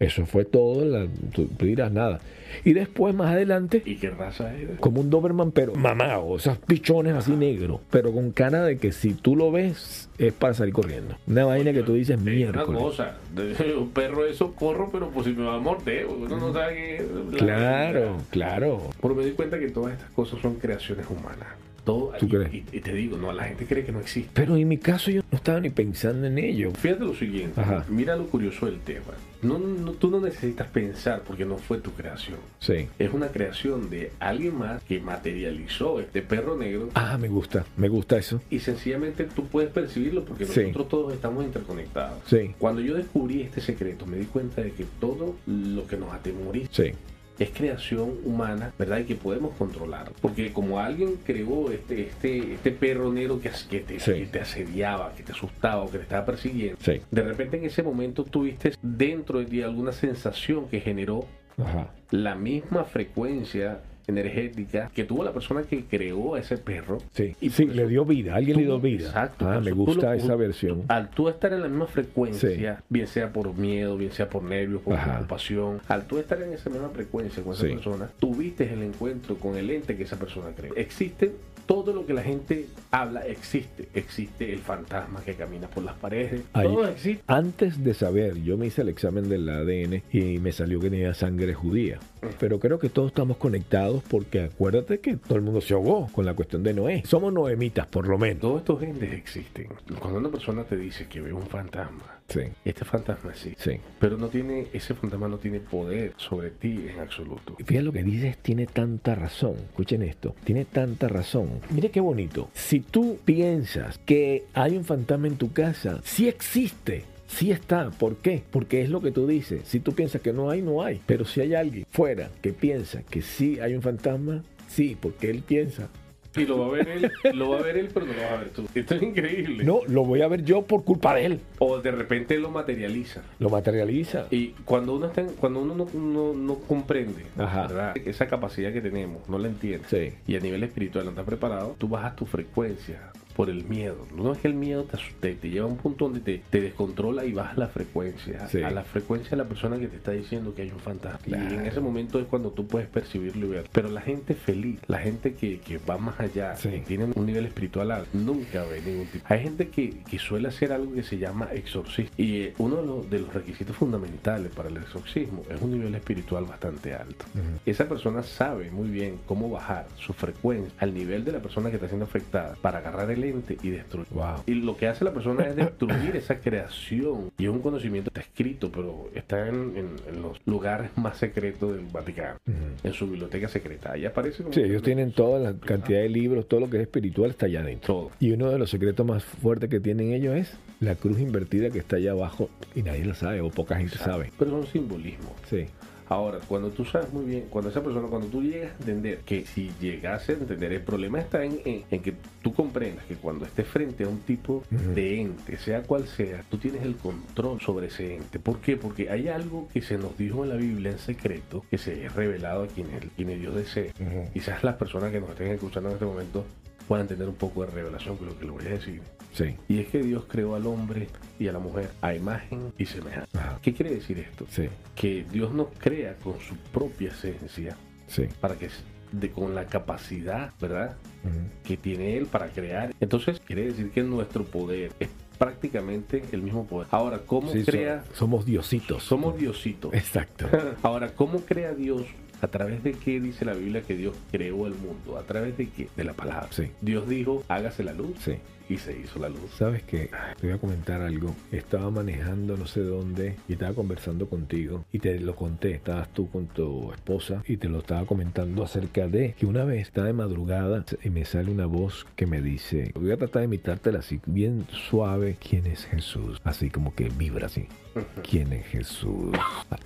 Eso fue todo, la, tú, dirás nada. Y después, más adelante, ¿Y qué raza era? como un Doberman, pero mamado, esos pichones así negros, pero con cara de que si tú lo ves es para salir corriendo. Una vaina que tú dices Una miércoles. cosa, un perro eso corro, pero pues si me va a morder, uno no sabe que... Claro, claro. Pero me di cuenta que todas estas cosas son creaciones humanas. Todo, ¿Tú y, crees? y- y te digo, no, la gente cree que no existe. Pero en mi caso yo no estaba ni pensando en ello. Fíjate lo siguiente, Ajá. mira lo curioso del tema. No, no- tú no necesitas pensar porque no fue tu creación. Sí. Es una creación de alguien más que materializó este perro negro Ah, me gusta, me gusta eso. y sencillamente tú puedes percibirlo porque Sí. nosotros todos estamos interconectados. Sí, Cuando yo descubrí este secreto, me di cuenta de que todo lo que nos atemoriza sí, es creación humana, ¿verdad? Y que podemos controlar. Porque como alguien creó este, este, este perro negro que, que, te, Sí. que te asediaba, que te asustaba o que te estaba persiguiendo, sí. de repente en ese momento tuviste dentro de ti alguna sensación que generó Ajá. la misma frecuencia energética que tuvo la persona que creó a ese perro. Sí, Y sí, le dio vida, alguien le dio vida. Exacto, Ah, me gusta lo- esa versión. Al tú estar en la misma frecuencia, bien sea por miedo, bien sea por nervios, por Ajá. preocupación, al tú estar en esa misma frecuencia con esa Sí. persona, tuviste el encuentro con el ente que esa persona cree. Existe todo lo que la gente habla, existe. Existe el fantasma que camina por las paredes, Ahí- todo existe. Antes de saber, yo me hice el examen del ADN y me salió que tenía sangre judía. Pero creo que todos estamos conectados porque acuérdate que todo el mundo se ahogó con la cuestión de Noé. Somos noemitas, por lo menos. Todos estos entes existen. Cuando una persona te dice que ve un fantasma, Sí, este fantasma sí. sí. Pero no tiene, ese fantasma no tiene poder sobre ti en absoluto. Y Fíjate lo que dices, tiene tanta razón. Escuchen esto, tiene tanta razón. Mire qué bonito. Si tú piensas que hay un fantasma en tu casa, sí existe. Sí está. ¿Por qué? Porque es lo que tú dices. Si tú piensas que no hay, no hay. Pero si hay alguien fuera que piensa que sí hay un fantasma, sí, porque él piensa. Y lo va a ver él, lo va a ver él, pero no lo vas a ver tú. Esto es increíble. No, lo voy a ver yo por culpa de él. O de repente lo materializa. Lo materializa. Y cuando uno está en- cuando uno no, no- no comprende Ajá. ¿verdad? esa capacidad que tenemos, no la entiende. Sí. Y a nivel espiritual no está preparado, tú bajas tu frecuencia por el miedo. No es que el miedo te, asuste, te lleva a un punto donde te, te descontrola y bajas la frecuencia. Sí. A la frecuencia de la persona que te está diciendo que hay un fantasma. Y en Claro. ese momento es cuando tú puedes percibirlo y ver. Pero la gente feliz, la gente que, que va más allá, Sí. que tiene un nivel espiritual alto, nunca ve ningún tipo. Hay gente que, que suele hacer algo que se llama exorcismo. Y eh, uno de los, de los requisitos fundamentales para el exorcismo es un nivel espiritual bastante alto. Esa persona sabe muy bien cómo bajar su frecuencia al nivel de la persona que está siendo afectada para agarrar el y destruir. Wow. Y lo que hace la persona es destruir esa creación. Y es un conocimiento que está escrito, pero está en, en- en los lugares más secretos del Vaticano, en su biblioteca secreta. Ahí aparece como Sí, ellos tienen toda la cantidad de libros, todo lo que es espiritual está allá adentro. todo. Y uno de los secretos más fuertes que tienen ellos es la cruz invertida que está allá abajo y nadie lo sabe o poca gente sabe. Pero son simbolismos. Sí, Ahora, cuando tú sabes muy bien, cuando esa persona, cuando tú llegas a entender que si llegase a entender, el problema está en, en- en que tú comprendas que cuando estés frente a un tipo de ente, sea cual sea, tú tienes el control sobre ese ente. ¿Por qué? Porque hay algo que se nos dijo en la Biblia en secreto, que se es revelado a quienes, quienes Dios desee. Ujú. Quizás las personas que nos estén escuchando en este momento puedan tener un poco de revelación con lo que les voy a decir. sí, Y es que Dios creó al hombre y a la mujer a imagen y semejanza. Ajá. ¿Qué quiere decir esto? sí, que Dios nos crea con su propia esencia sí. para que de, con la capacidad, ¿verdad? Que tiene Él para crear. Entonces, quiere decir que nuestro poder es prácticamente el mismo poder. Ahora, ¿cómo Sí, crea? somos diositos. Somos diositos. Exacto. Ahora, ¿cómo crea Dios? ¿A través de qué dice la Biblia que Dios creó el mundo? ¿A través de qué? De la palabra. Sí. Dios dijo, hágase la luz Sí. Y se hizo la luz. Sabes que te voy a comentar algo. Estaba manejando no sé dónde y estaba conversando contigo y te lo conté. Estabas tú con tu esposa y te lo estaba comentando acerca de que una vez estaba de madrugada y me sale una voz que me dice, voy a tratar de imitártela así, bien suave. ¿Quién es Jesús? Así como que vibra así. ¿Quién es Jesús?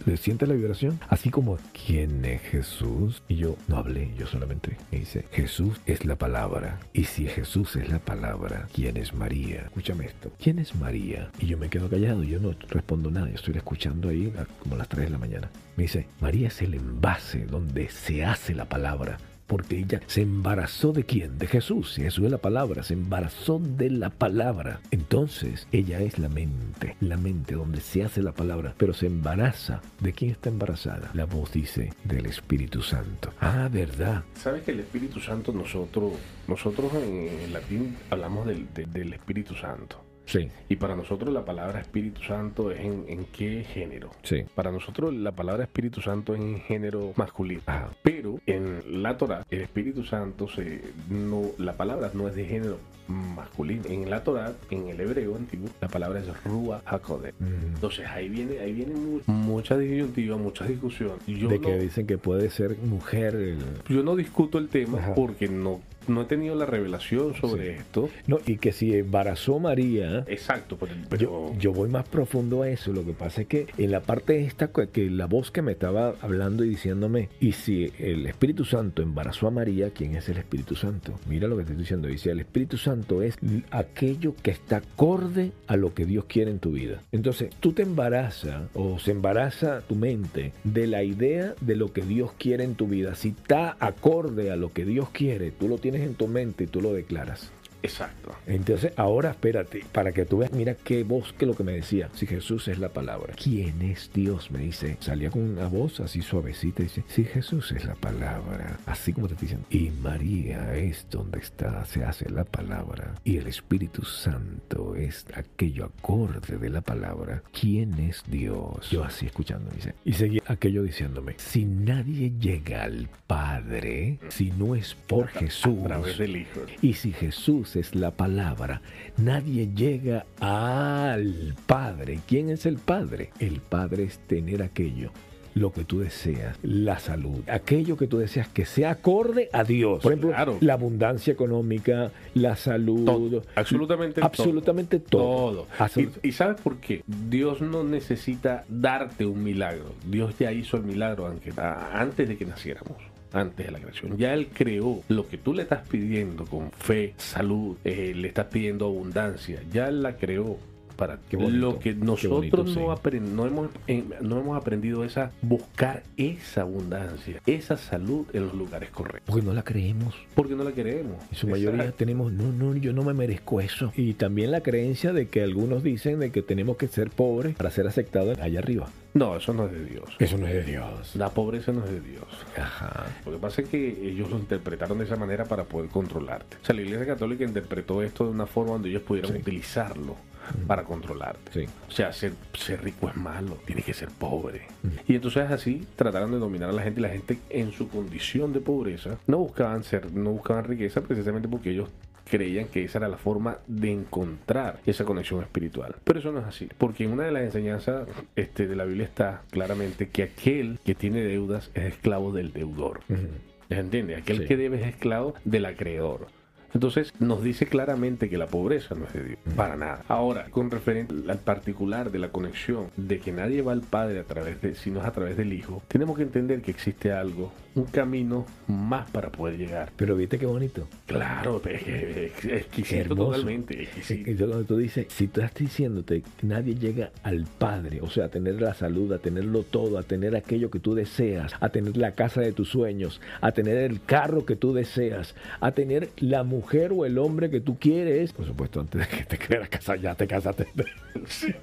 ¿Le sientes la vibración? Así como, ¿quién es Jesús? Y yo no hablé, yo solamente me dice, Jesús es la palabra. Y si Jesús es la palabra, ¿quién es María? Escúchame esto. ¿Quién es María? Y yo me quedo callado, yo no respondo nada, yo estoy escuchando ahí a- como a las 3 de la mañana. Me dice, María es el envase donde se hace la palabra. Porque ella se embarazó de quién? De Jesús. Jesús es la palabra. Se embarazó de la palabra. Entonces, ella es la mente. La mente donde se hace la palabra. Pero se embaraza. ¿De quién está embarazada? La voz dice del Espíritu Santo. Ah, verdad. ¿Sabes que el Espíritu Santo nosotros, nosotros en latín hablamos del, de- del Espíritu Santo? Sí, Y para nosotros la palabra Espíritu Santo es en, en qué género? sí. Para nosotros la palabra Espíritu Santo es en género masculino. Ajá. Pero en la Torah, el Espíritu Santo, se, no, la palabra no es de género masculino. En la Torah, en el hebreo antiguo, la palabra es Rúa HaKodesh. Mm. Entonces ahí viene, ahí viene mu- mucha disyuntiva, mucha discusión. Yo de no, que dicen que puede ser mujer. el- yo no discuto el tema Ajá. porque no, no he tenido la revelación sobre Sí. esto. No, y que si embarazó María. Exacto, pero, pero- Yo, yo voy más profundo a eso. Lo que pasa es que en la parte esta, que la voz que me estaba hablando y diciéndome, y si el Espíritu Santo embarazó a María, ¿quién es el Espíritu Santo? Mira lo que te estoy diciendo. Dice, el Espíritu Santo es aquello que está acorde a lo que Dios quiere en tu vida. Entonces, tú te embarazas o se embaraza tu mente de la idea de lo que Dios quiere en tu vida. Si está acorde a lo que Dios quiere, tú lo tienes en tu mente y tú lo declaras. Exacto. Entonces, ahora espérate, para que tú veas, mira qué voz que lo que me decía. Si Jesús es la palabra, ¿quién es Dios? Me dice. Salía con una voz así suavecita y dice, si Jesús es la palabra, así como te diciendo. Y María es donde está, se hace la palabra. Y el Espíritu Santo es aquello acorde de la palabra. ¿Quién es Dios? Yo así escuchando, dice. Y seguía aquello diciéndome, si nadie llega al Padre, si no es por Jesús, A través del Hijo. y si Jesús es la palabra, nadie llega al Padre. ¿Quién es el Padre? El Padre es tener aquello. Lo que tú deseas, la salud, aquello que tú deseas que sea acorde a Dios. Por ejemplo, Claro. la abundancia económica, la salud, Todo, absolutamente todo. absolutamente todo. Todo. Absolut- Y, y ¿sabes por qué? Dios no necesita darte un milagro. Dios ya hizo el milagro antes de que naciéramos. Antes de la creación. Ya Él creó lo que tú le estás pidiendo con fe, salud, eh, le estás pidiendo abundancia. Ya Él la creó para Qué bonito, lo que nosotros bonito, sí. no, no, hemos, eh, no hemos aprendido es a buscar esa abundancia, esa salud en los lugares correctos. Porque no la creemos. Porque no la queremos. En su mayoría tenemos, no, no, yo no me merezco eso. Y también la creencia de que algunos dicen de que tenemos que ser pobres para ser aceptados allá arriba. No, eso no es de Dios. Eso no es de Dios. La pobreza no es de Dios. Ajá. Lo que pasa es que ellos lo interpretaron de esa manera para poder controlarte. O sea, la Iglesia Católica interpretó esto de una forma donde ellos pudieran Sí. utilizarlo para controlarte. Sí. O sea, ser, ser rico es malo, tienes que ser pobre. Y entonces así trataron de dominar a la gente y la gente en su condición de pobreza no buscaban ser, no buscaban riqueza precisamente porque ellos creían que esa era la forma de encontrar esa conexión espiritual. Pero eso no es así, porque en una de las enseñanzas este, de la Biblia está claramente que aquel que tiene deudas es esclavo del deudor. ¿Se entiende? Aquel Sí. que debe es esclavo del acreedor. Entonces nos dice claramente que la pobreza no es de Dios, para nada. Ahora, con referente al particular de la conexión de que nadie va al Padre a través de, sino es a través del Hijo, tenemos que entender que existe algo, un camino más para poder llegar. Pero viste qué bonito. Claro, es, exquisito totalmente, exquisito. Cuando tú dices, si tú estás diciéndote que nadie llega al Padre, o sea, a tener la salud, a tenerlo todo, a tener aquello que tú deseas, a tener la casa de tus sueños, a tener el carro que tú deseas, a tener la mujer o el hombre que tú quieres, por supuesto, antes de que te quieras casar, ya te casaste.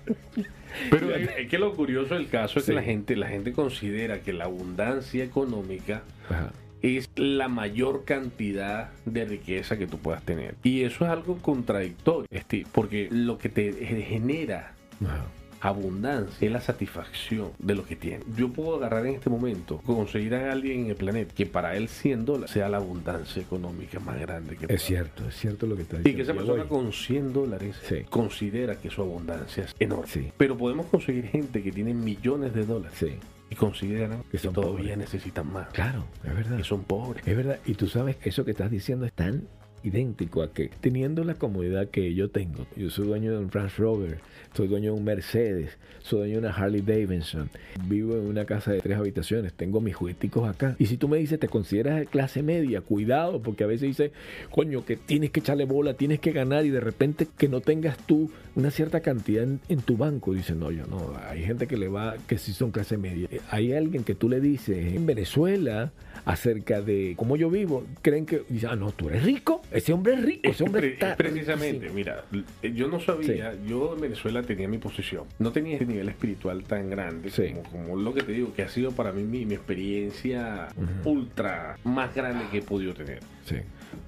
Pero es, es que lo curioso del caso es Sí. que la gente, la gente considera que la abundancia económica Ajá. es la mayor cantidad de riqueza que tú puedas tener. Y eso es algo contradictorio, Steve, porque lo que te genera Ajá. Abundancia es la satisfacción de lo que tienes. Yo puedo agarrar en este momento, conseguir a alguien en el planeta que para él 100 dólares sea la abundancia económica más grande que Es cierto, es cierto lo que estás y diciendo. que esa persona con 100 dólares Sí. considera que su abundancia es enorme. Sí. Pero podemos conseguir gente que tiene millones de dólares Sí, y consideran Que todavía pobres. necesitan más. claro, es verdad. Que son pobres. Es verdad, y tú sabes, eso que estás diciendo es tan idéntico a que teniendo la comodidad que yo tengo, yo soy dueño de un Range Rover, soy dueño de un Mercedes, soy dueño de una Harley Davidson, vivo en una casa de tres habitaciones, tengo mis jugueticos acá. Y si tú me dices, te consideras de clase media, cuidado, porque a veces dices, coño, que tienes que echarle bola, tienes que ganar y de repente que no tengas tú una cierta cantidad en, en tu banco. Dicen, no, yo no, hay gente que le va, que sí son clase media. Hay alguien que tú le dices en Venezuela acerca de cómo yo vivo, creen que, ah, no, tú eres rico, ese hombre es rico, ese hombre está... Precisamente, Sí. mira, yo no sabía, yo en Venezuela tenía mi posición. No tenía ese nivel espiritual tan grande Sí. como, como lo que te digo, que ha sido para mí mi, mi experiencia ultra más grande que he podido tener. Sí,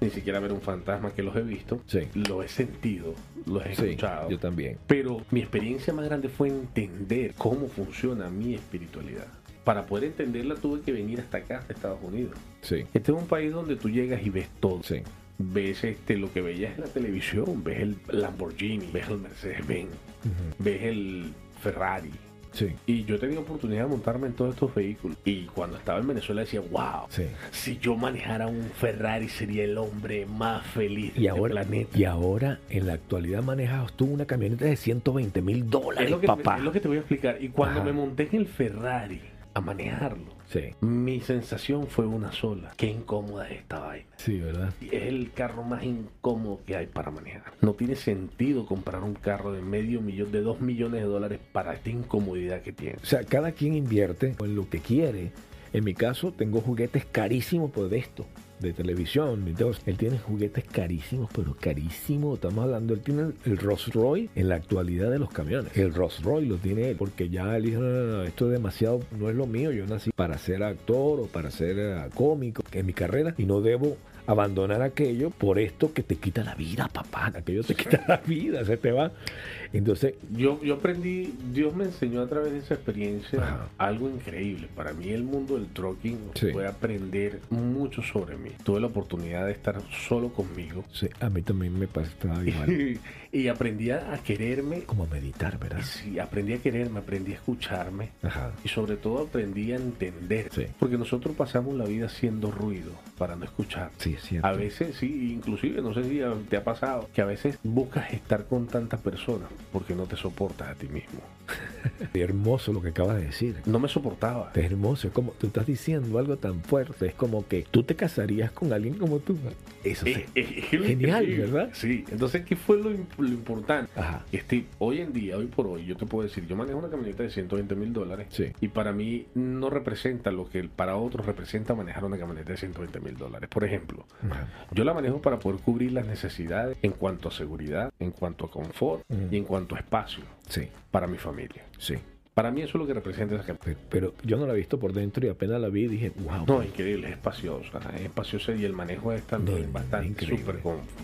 Ni siquiera ver un fantasma que los he visto, Sí. lo he sentido, los he sí, escuchado. yo también. Pero mi experiencia más grande fue entender cómo funciona mi espiritualidad. Para poder entenderla tuve que venir hasta acá, hasta Estados Unidos. Sí, Este es un país donde tú llegas y ves todo. sí, Ves este, lo que veías en la televisión, ves el Lamborghini, ves el Mercedes-Benz, ves el Ferrari. sí, Y yo he tenido oportunidad de montarme en todos estos vehículos. Y cuando estaba en Venezuela decía, wow, sí. si yo manejara un Ferrari sería el hombre más feliz Y del ahora, planeta. y ahora, en la actualidad, manejas tú una camioneta de 120 mil es, dólares, lo que, papá. es lo que te voy a explicar. Y cuando Ajá. me monté en el Ferrari a manejarlo, Sí, mi sensación fue una sola. Qué incómoda es esta vaina. sí, ¿verdad? Es el carro más incómodo que hay para manejar. No tiene sentido comprar un carro de medio millón, de dos millones de dólares para esta incomodidad que tiene. O sea, cada quien invierte en lo que quiere. En mi caso, tengo juguetes carísimos por esto, de televisión. Entonces, él tiene juguetes carísimos, pero carísimos. Estamos hablando, él tiene el, Rolls Royce en la actualidad de los camiones. El Rolls Royce lo tiene él, porque ya él dijo, no, no, esto es demasiado, no es lo mío. Yo nací para ser actor o para ser eh, cómico en mi carrera y no debo abandonar aquello por esto que te quita la vida, papá. Aquello te quita la vida, se te va. Entonces, Yo, yo aprendí, Dios me enseñó a través de esa experiencia Ajá. algo increíble. Para mí el mundo del trucking Sí. fue aprender mucho sobre mí. Tuve la oportunidad de estar solo conmigo sí, a mí también me pasaba igual. y aprendí a a quererme. como meditar, ¿verdad? Sí, aprendí a quererme, aprendí a escucharme. Ajá. Y sobre todo aprendí a entender. Sí. Porque nosotros pasamos la vida haciendo ruido para no escuchar. Sí, es cierto. A veces sí, inclusive, no sé si te ha pasado, que a veces buscas estar con tantas personas porque no te soportas a ti mismo. Hermoso lo que acabas de decir. No me soportaba. Es hermoso, es como tú estás diciendo algo tan fuerte, es como que tú te casarías con alguien como tú. Eso. Eh, eh, eh, Genial, ¿verdad? Sí. Entonces, ¿qué fue lo, imp- lo importante? Ajá. Este, hoy en día, hoy por hoy, yo te puedo decir, yo manejo una camioneta de 120 mil dólares Sí. y para mí no representa lo que para otros representa manejar una camioneta de 120 mil dólares. Por ejemplo, Ajá. Yo la manejo para poder cubrir las necesidades en cuanto a seguridad, en cuanto a confort y en cuanto a espacio Sí, para mi familia. sí. Para mí eso es lo que representa esa camioneta. Pe- Pero yo no la he visto por dentro y apenas la vi y dije, wow. No, es increíble, es espaciosa, es espaciosa y el manejo es también No, bastante súper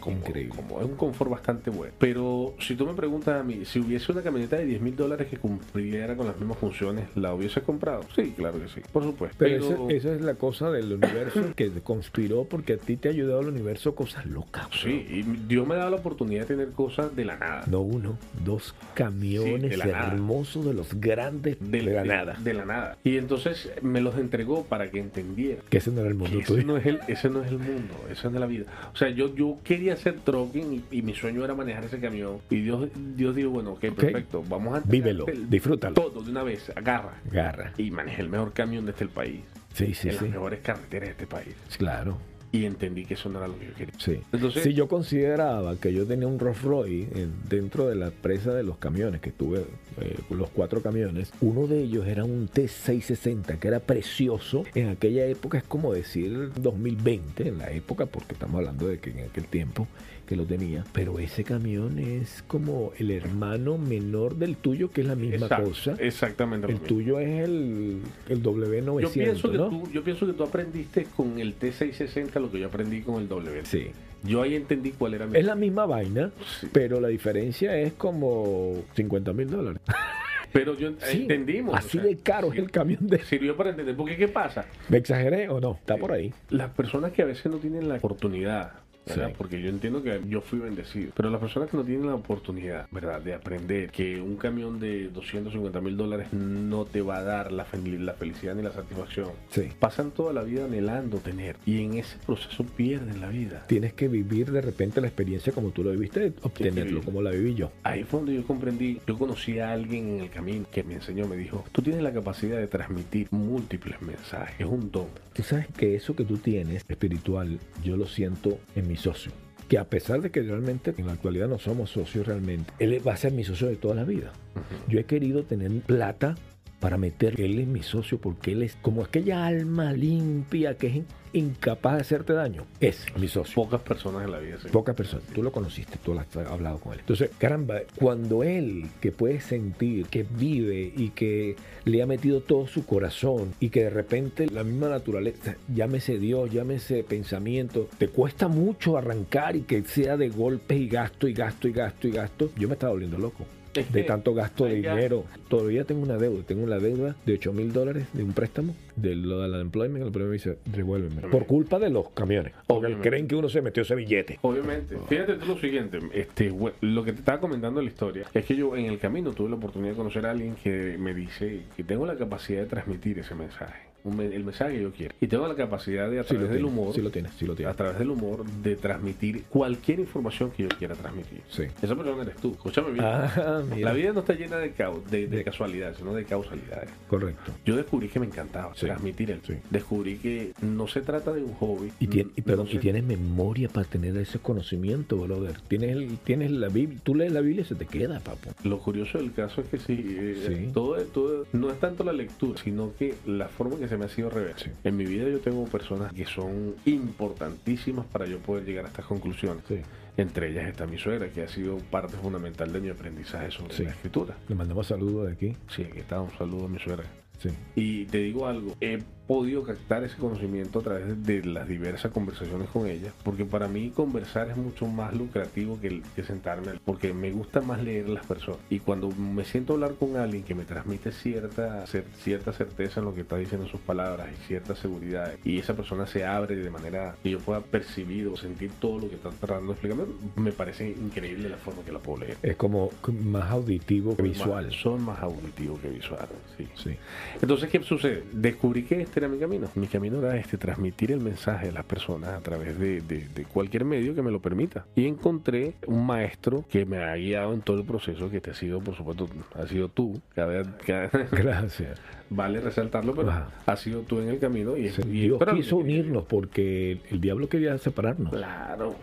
increíble. cómodo. es un confort bastante bueno. Pero si tú me preguntas a mí, si hubiese una camioneta de 10 mil dólares que cumpliera con las mismas funciones, ¿la hubiese comprado? Sí, claro que sí, por supuesto. Pero esa, esa es la cosa del universo que conspiró porque a ti te ha ayudado el universo cosas locas. bro. Sí, y Dios me ha dado la oportunidad de tener cosas de la nada. No uno, dos camiones Sí, de hermosos de los grandes de, la nada. De la nada. Y entonces me los entregó para que entendiera. que ese no era el mundo tuyo. ese, no es el, ese no es el mundo, eso no es la vida. O sea, yo, yo quería hacer trucking y, y mi sueño era manejar ese camión. Y Dios, Dios dijo, bueno, ok, perfecto, vamos a Vívelo, el- disfrútalo. Todo de una vez, agarra. Garra. Y manejé el mejor camión de este país. Sí, sí, en sí. las mejores carreteras de este país. Claro. Y entendí que eso no era lo que yo quería. Sí. Entonces- si yo consideraba que yo tenía un Rolls Royce en- dentro de la presa de los camiones, que tuve eh, los cuatro camiones, uno de ellos era un T660, que era precioso. En aquella época es como decir 2020, en la época, porque estamos hablando de que en aquel tiempo que lo tenía. Pero ese camión es como el hermano menor del tuyo, que es la misma Exacto, cosa. Exactamente El tuyo es el, el W900, Yo pienso, que tú, yo pienso que tú aprendiste con el T660 lo que yo aprendí con el W. Sí. Yo ahí entendí cuál era mi... Es la misma vaina, Sí. pero la diferencia es como 50 mil dólares. Pero yo Sí, entendimos. Así o sea, de caro es el camión de... Sirvió para entender. Porque, ¿qué pasa? ¿Me exageré o no? Está por ahí. Las personas que a veces no tienen la oportunidad ¿verdad? Sí. Porque yo entiendo que yo fui bendecido. Pero las personas que no tienen la oportunidad, ¿verdad? De aprender que un camión de 250 mil dólares no te va a dar la, fel- la felicidad ni la satisfacción. Sí. Pasan toda la vida anhelando tener. Y en ese proceso pierden la vida. Tienes que vivir de repente la experiencia como tú lo viviste, obtenerlo como la viví yo. Ahí fue donde yo comprendí, yo conocí a alguien en el camino que me enseñó, me dijo, tú tienes la capacidad de transmitir múltiples mensajes, es un don. Tú sabes que eso que tú tienes espiritual, yo lo siento en mi socio. Que a pesar de que realmente en la actualidad no somos socios realmente, él va a ser mi socio de toda la vida. Yo he querido tener plata para meter, él es mi socio porque él es como aquella alma limpia que es in- incapaz de hacerte daño. Es mi socio. Pocas personas en la vida se Pocas personas. Tú lo conociste, tú lo has hablado con él. Entonces, caramba, cuando él que puede sentir, que vive y que le ha metido todo su corazón y que de repente la misma naturaleza, llámese Dios, llámese pensamiento, te cuesta mucho arrancar y que sea de golpes y gasto y gasto y gasto y gasto, yo me estaba volviendo loco. De que tanto gasto de que- dinero. Todavía tengo una deuda. Tengo una deuda de 8 mil dólares de un préstamo de lo del unemployment. El employment me dice, revuélveme. Por culpa de los camiones. Porque Obviamente. creen que uno se metió ese billete. Obviamente. Fíjate tú lo siguiente, este, lo que te estaba comentando en la historia es que yo en el camino tuve la oportunidad de conocer a alguien que me dice que tengo la capacidad de transmitir ese mensaje, un el mensaje que yo quiero. Y tengo la capacidad de a Sí través del humor, sí lo tienes, sí lo tienes. a través del humor, de transmitir cualquier información que yo quiera transmitir. Sí. Esa persona eres tú. Escúchame bien. Ah. La vida no está llena de, cau- de, de De- casualidades, sino de causalidades. Correcto. Yo descubrí que me encantaba transmitir el Sí. Descubrí que no se trata de un hobby. Y, tien- y, no perdón, se- y tienes memoria para tener ese conocimiento, brother. Tienes, el- tienes la Biblia, tú lees la Biblia y se te queda, papo. Lo curioso del caso es que sí, eh, Sí. Todo, todo- no es tanto la lectura, sino que la forma en que se me ha sido revelar. Sí. En mi vida yo tengo personas que son importantísimas para yo poder llegar a estas conclusiones. Sí. Entre ellas está mi suegra, que ha sido parte fundamental de mi aprendizaje sobre Sí. la escritura. Le mandamos saludos de aquí. Sí, aquí está, un saludo a mi suegra. Sí. Y te digo algo, he podido captar ese conocimiento a través de las diversas conversaciones con ella, porque para mí conversar es mucho más lucrativo que, sentarme, porque me gusta más leer las personas. Y cuando me siento a hablar con alguien que me transmite cierta, cierta certeza en lo que está diciendo en sus palabras y cierta seguridad, y esa persona se abre de manera que yo pueda percibir o sentir todo lo que está tratando de explicarme, me parece increíble la forma que la puedo leer. Es como más auditivo que visual. Más- son más auditivos que visuales, sí. Sí. Entonces, ¿qué sucede? Descubrí que este era mi camino. Mi camino era este, transmitir el mensaje a las personas a través de, de- de cualquier medio que me lo permita. Y encontré un maestro que me ha guiado en todo el proceso, que te ha sido, por supuesto, ha sido tú. Cada, cada- Gracias. vale resaltarlo, pero Ajá. has sido tú en el camino. Y, y- Dios pero- quiso unirnos porque el diablo quería separarnos. Claro.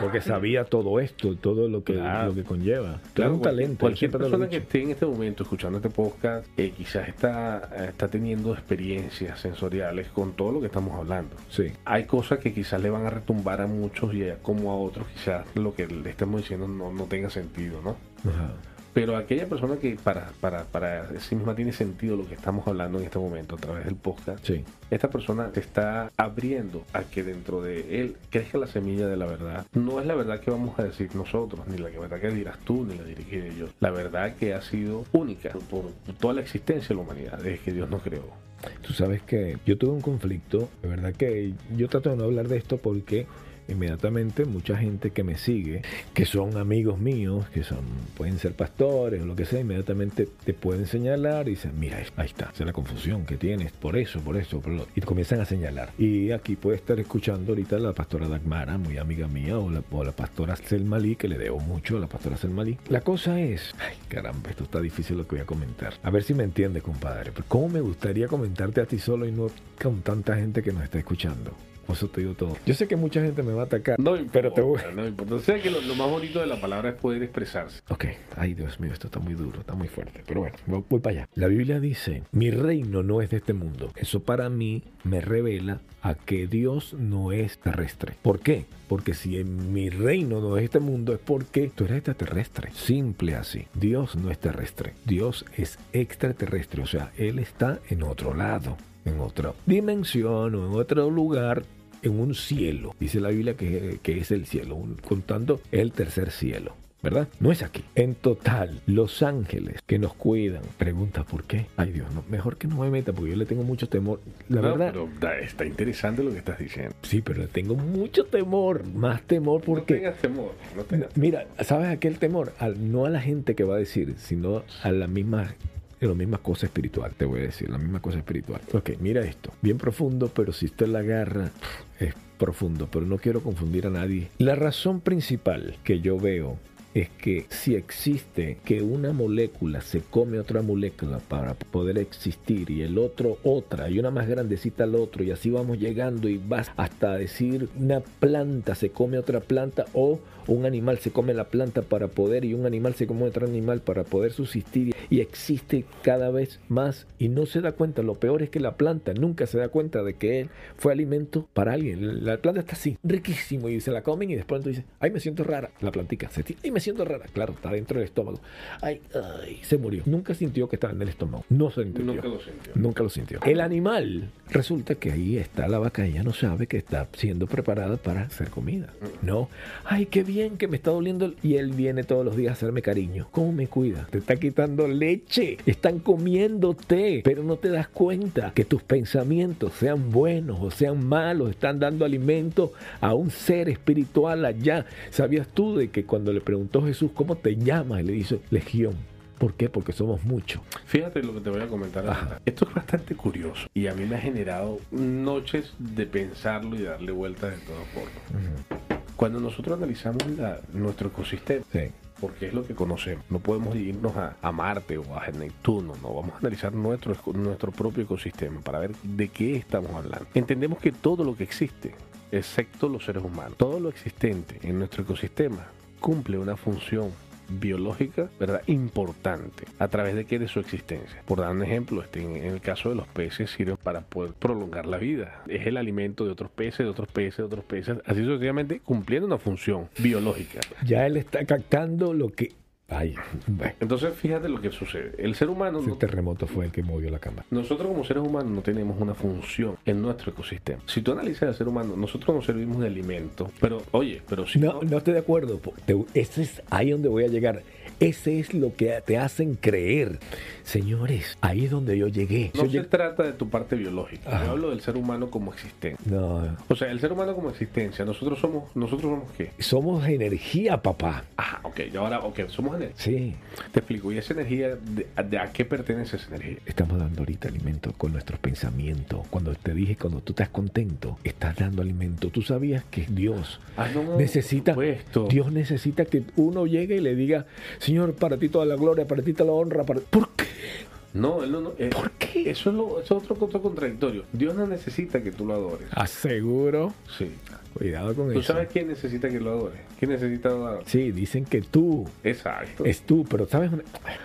Porque sabía todo esto, todo lo que, Claro. lo que conlleva. Claro, un talento. Cualquier persona que esté en este momento escuchando este podcast, eh, quizás está, eh, está teniendo experiencias sensoriales con todo lo que estamos hablando. Sí. Hay cosas que quizás le van a retumbar a muchos y como a otros quizás lo que le estamos diciendo no, no tenga sentido, ¿no? Ajá. Pero aquella persona que para, para, para sí misma tiene sentido lo que estamos hablando en este momento a través del podcast, Sí. esta persona se está abriendo a que dentro de él crezca la semilla de la verdad. No es la verdad que vamos a decir nosotros, ni la verdad que dirás tú, ni la diré yo. La verdad que ha sido única por toda la existencia de la humanidad, desde que Dios nos creó. Tú sabes que yo tuve un conflicto, de verdad que yo trato de no hablar de esto porque inmediatamente mucha gente que me sigue, que son amigos míos, que son pueden ser pastores o lo que sea, inmediatamente te pueden señalar y dicen, mira, ahí está, esa es la confusión que tienes, por eso, por eso, por lo y te comienzan a señalar. Y aquí puede estar escuchando ahorita la pastora Dagmara, muy amiga mía, o la, o la pastora Selmalí, que le debo mucho a la pastora Selmalí. La cosa es, ay caramba, esto está difícil lo que voy a comentar. A ver si me entiende, compadre. Pero ¿Cómo me gustaría comentarte a ti solo y no con tanta gente que nos está escuchando? Por Eso te digo todo. Yo sé que mucha gente me va a atacar, No pero te voy... no importa. O sea que lo, lo más bonito de la palabra es poder expresarse. Ok, ay Dios mío, esto está muy duro, está muy fuerte, pero bueno, voy, voy para allá. La Biblia dice, mi reino no es de este mundo. Eso para mí me revela a que Dios no es terrestre. ¿Por qué? Porque si en mi reino no es este mundo es porque tú eres extraterrestre. Simple así. Dios no es terrestre. Dios es extraterrestre. O sea, Él está en otro lado, en otra dimensión o en otro lugar en un cielo. Dice la Biblia que, que es el cielo, un- contando el tercer cielo. ¿verdad? No es aquí. En total, los ángeles que nos cuidan, pregunta por qué. Ay Dios, no, mejor que no me meta porque yo le tengo mucho temor. La No, verdad, pero está interesante lo que estás diciendo. sí, pero le tengo mucho temor, más temor No porque... tengas temor, no tengas Mira, ¿sabes a qué el temor? Al- no a la gente que va a decir, sino a la misma, a la misma cosa espiritual, te voy a decir, la misma cosa espiritual. Ok, mira esto, bien profundo, pero si usted la agarra, es profundo, pero no quiero confundir a nadie. La razón principal que yo veo es que si existe que una molécula se come otra molécula para poder existir y el otro otra y una más grandecita al otro y así vamos llegando y vas hasta decir una planta se come otra planta o un animal se come la planta para poder y un animal se come otro animal para poder subsistir y existe cada vez más y no se da cuenta. Lo peor es que la planta nunca se da cuenta de que él fue alimento para alguien. La planta está así, riquísimo y se la comen y después entonces dice, ay me siento rara. La plantica se tira, ay me siento rara. Claro, está dentro del estómago. Ay, ay, se murió. Nunca sintió que estaba en el estómago. No se entendió. Nunca lo sintió. Nunca lo sintió. El animal, resulta que ahí está la vaca, ella no sabe que está siendo preparada para hacer comida. No, ay, qué bien que me está doliendo. el-". Y él viene todos los días a hacerme cariño. ¿Cómo me cuida? Te está quitando leche, están comiéndote, pero no te das cuenta que tus pensamientos, sean buenos o sean malos, están dando alimento a un ser espiritual allá. ¿Sabías tú de que cuando le preguntó Jesús, ¿cómo te llamas? Le dice, Legión. ¿Por qué? Porque somos muchos. Fíjate lo que te voy a comentar. Esto es bastante curioso y a mí me ha generado noches de pensarlo y darle vueltas de todas formas. Cuando nosotros analizamos la- nuestro ecosistema, Sí. porque es lo que conocemos, no podemos irnos a, a Marte o a Neptuno, no vamos a analizar nuestro, nuestro propio ecosistema para ver de qué estamos hablando. Entendemos que todo lo que existe, excepto los seres humanos, todo lo existente en nuestro ecosistema cumple una función biológica, ¿verdad? Importante. ¿A través de qué? De su existencia. Por dar un ejemplo, este, en, en el caso de los peces sirven para poder prolongar la vida. Es el alimento de otros peces, de otros peces, de otros peces, así sucesivamente, cumpliendo una función biológica. Ya él está captando lo que... Ay, bueno, Entonces, fíjate lo que sucede. El ser humano, ese no- terremoto fue el que movió la cámara. nosotros como seres humanos no tenemos una función en nuestro ecosistema. Si tú analizas al ser humano, nosotros nos servimos de alimento, pero oye, pero si No, no estoy de acuerdo. Ese es ahí donde voy a llegar. Ese es lo que te hacen creer. Señores, ahí es donde yo llegué. no Yo se lleg- trata de tu parte biológica. Yo hablo del ser humano como existente. No, O sea, el ser humano como existencia, nosotros somos, nosotros somos qué? somos energía, papá. Ah, ok, y ahora, ok, somos energía. Sí, Te explico, ¿y esa energía, de, de a qué pertenece esa energía? estamos dando ahorita alimento con nuestros pensamientos. Cuando te dije, cuando tú estás contento, estás dando alimento. Tú sabías que Dios Ah, no, necesita, por supuesto. Dios necesita que uno llegue y le diga, Señor, para ti toda la gloria, para ti toda la honra. Para... ¿Por qué? No, él no, no. eh, ¿Por qué? Eso es, lo, eso es otro, otro contradictorio. Dios no necesita que tú lo adores. Aseguro. Sí. Cuidado con ¿Tú eso. sabes quién necesita que lo adore? ¿Quién necesita adorar? Sí, dicen que tú Exacto. es tú, pero sabes,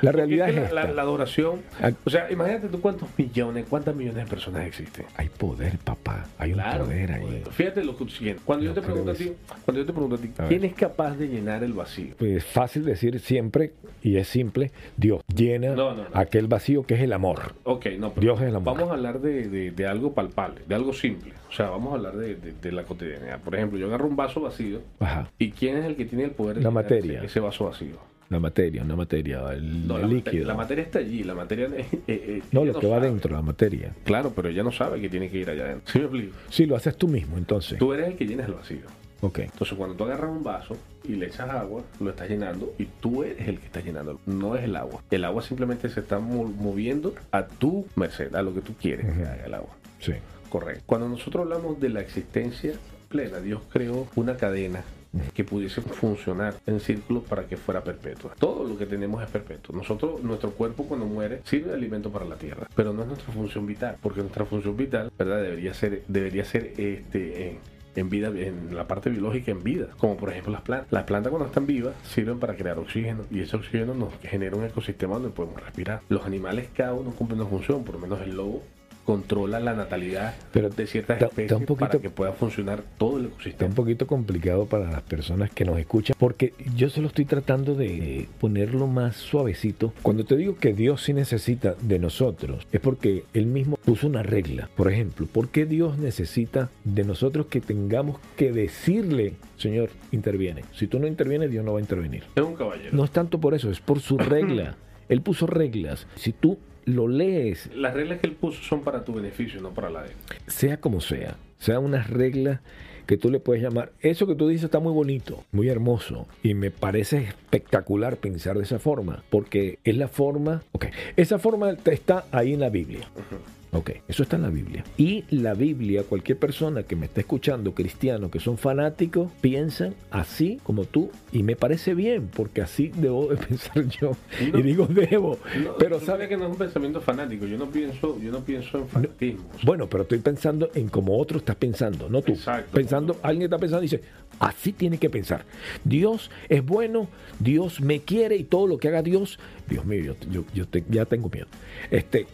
la realidad es es que la, esta. la- adoración. Ah. O sea, imagínate tú cuántos millones, cuántas millones de personas existen. Hay poder, papá. Hay un poder ahí. Fíjate lo siguiente. Cuando No yo te pregunto a ti, cuando yo te pregunto a ti, A ver. ¿quién es capaz de llenar el vacío? Pues es fácil decir siempre, y es simple, Dios llena No, no, aquel vacío que es el amor. Ok, no, pero Dios es el amor. vamos a hablar de, de- de algo palpable, de algo simple. O sea, vamos a hablar de- de la cotidianidad. Por ejemplo, yo agarro un vaso vacío Ajá. y ¿quién es el que tiene el poder de La materia. Ese, ese vaso vacío? La materia, una materia, el, No, el la, líquido. Materia, la materia está allí, la materia... eh, eh, no, lo que va dentro, la materia. Claro, pero ella no sabe que tiene que ir allá adentro. ¿Sí me explico? Sí, lo haces tú mismo, entonces. Tú eres el que llena el vacío. Ok. Entonces, cuando tú agarras un vaso y le echas agua, lo estás llenando y tú eres el que está llenando, no es el agua. El agua simplemente se está mo- moviendo a tu merced, a lo que tú quieres que haga el agua. Sí. Correcto. Cuando nosotros hablamos de la existencia Dios creó una cadena que pudiese funcionar en círculo para que fuera perpetua. Todo lo que tenemos es perpetuo. Nosotros, nuestro cuerpo cuando muere sirve de alimento para la tierra, pero no es nuestra función vital, porque nuestra función vital, ¿verdad? Debería ser, debería ser este, en, en vida, en la parte biológica en vida, como por ejemplo las plantas. Las plantas cuando están vivas sirven para crear oxígeno y ese oxígeno nos genera un ecosistema donde podemos respirar. Los animales cada uno cumple una función, por lo menos el lobo controla la natalidad Pero de ciertas está- está especies un poquito- para que pueda funcionar todo el Está ecosistema. un poquito complicado para las personas que nos escuchan porque yo se lo estoy tratando de ponerlo más suavecito. Cuando te digo que Dios sí necesita de nosotros, es porque Él mismo puso una regla. Por ejemplo, ¿por qué Dios necesita de nosotros que tengamos que decirle, Señor, interviene? Si tú no intervienes, Dios no va a intervenir. Es un caballero. No es tanto por eso, es por su regla. Él puso reglas. Si tú lo lees Las reglas que él puso son para tu beneficio, no para la de él. sea como sea, sea unas reglas que tú le puedes llamar. Eso que tú dices está muy bonito, muy hermoso y me parece espectacular pensar de esa forma, porque es la forma, ok, esa forma está ahí en la Biblia. Ok, eso está en la Biblia. Y la Biblia, cualquier persona que me esté escuchando, cristiano, que son fanáticos, piensan así como tú. Y me parece bien, porque así debo de pensar yo. No. y digo debo. No, pero sabes que no es un pensamiento fanático. Yo no pienso, yo no pienso en fanatismo. Bueno, pero estoy pensando en como otro está pensando, no tú. Exacto. Pensando, alguien está pensando y dice, así tiene que pensar. Dios es bueno, Dios me quiere y todo lo que haga Dios, Dios mío, yo, yo- yo te- ya tengo miedo. Este,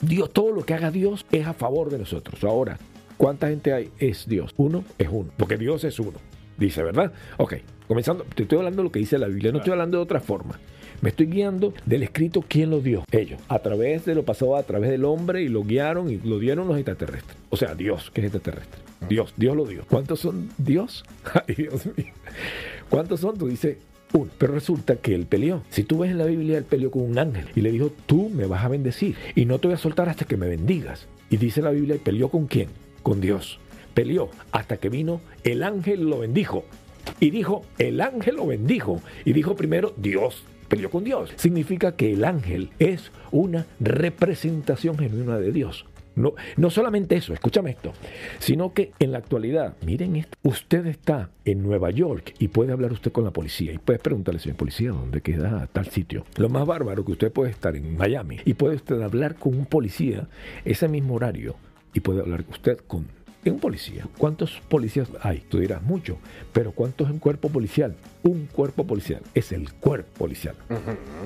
Dios, todo lo que haga Dios es a favor de nosotros. Ahora, ¿cuánta gente hay? Es Dios. Uno es uno, porque Dios es uno. Dice, ¿verdad? Ok, comenzando, te estoy hablando de lo que dice la Biblia, no estoy hablando de otra forma. Me estoy guiando del escrito quién lo dio. Ellos. A través de lo pasado, a través del hombre y lo guiaron y lo dieron los extraterrestres. O sea, Dios, que es extraterrestre. Dios, Dios lo dio. ¿Cuántos son Dios? Ay, Dios mío. ¿Cuántos son? Tú dices, Pero resulta que él peleó. Si tú ves en la Biblia, él peleó con un ángel y le dijo, tú me vas a bendecir y no te voy a soltar hasta que me bendigas. Y dice la Biblia, ¿y peleó con quién? Con Dios. Peleó hasta que vino el ángel lo bendijo. Y dijo, el ángel lo bendijo. Y dijo primero, Dios peleó con Dios. Significa que el ángel es una representación genuina de Dios. No, no solamente eso, escúchame esto, sino que en la actualidad, miren esto, usted está en Nueva York y puede hablar usted con la policía y puede preguntarle, señor policía, ¿dónde queda tal sitio? Lo más bárbaro que usted puede estar en Miami y puede usted hablar con un policía ese mismo horario y puede hablar usted con un policía. ¿Cuántos policías hay? Tú dirás mucho, pero ¿cuántos en cuerpo policial? Un cuerpo policial es el cuerpo policial.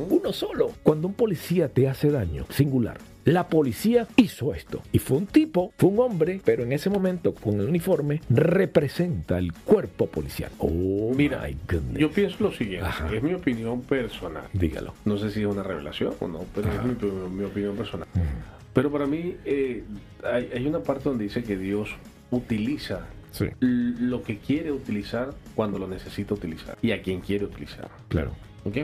Uno solo. Cuando un policía te hace daño, singular. La policía hizo esto. Y fue un tipo, fue un hombre, pero en ese momento con el uniforme representa el cuerpo policial. Oh, Mira, my goodness. yo pienso lo siguiente, Ajá. es mi opinión personal. Dígalo. No sé si es una revelación o no, pero es mi, mi opinión personal. Pero para mí eh, hay, hay una parte donde dice que Dios utiliza Sí, lo que quiere utilizar cuando lo necesita utilizar y a quien quiere utilizar. claro. ¿ok?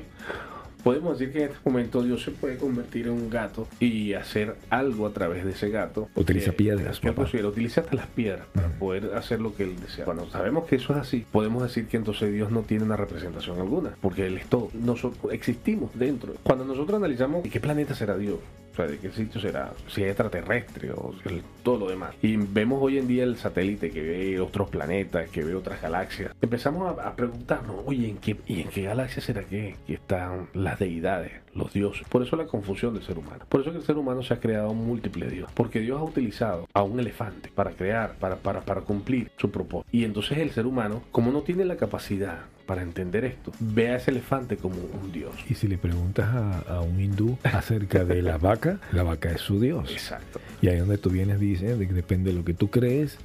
Podemos decir que en este momento Dios se puede convertir en un gato y hacer algo a través de ese gato. Utiliza que- piedras, Que papá. utiliza hasta las piedras para poder hacer lo que él desea. Cuando sabemos que eso es así, podemos decir que entonces Dios no tiene una representación alguna, porque Él es todo. Nosotros existimos dentro. Cuando nosotros analizamos ¿de qué planeta será Dios, o sea, de qué sitio será, si es extraterrestre o todo lo demás, y vemos hoy en día el satélite que ve otros planetas, que ve otras galaxias, empezamos a, preguntarnos, oye, ¿en qué, ¿y en qué galaxia será que, que están las deidades, los dioses? Por eso la confusión del ser humano. Por eso que el ser humano se ha creado múltiple Dios. Porque Dios ha utilizado a un elefante para crear, para, para, para cumplir su propósito. Y entonces el ser humano, como no tiene la capacidad para entender esto, ve a ese elefante como un Dios. Y si le preguntas a, a un hindú acerca de la vaca, la vaca es su Dios. Exacto. Y ahí donde tú vienes dice de que depende de lo que tú crees,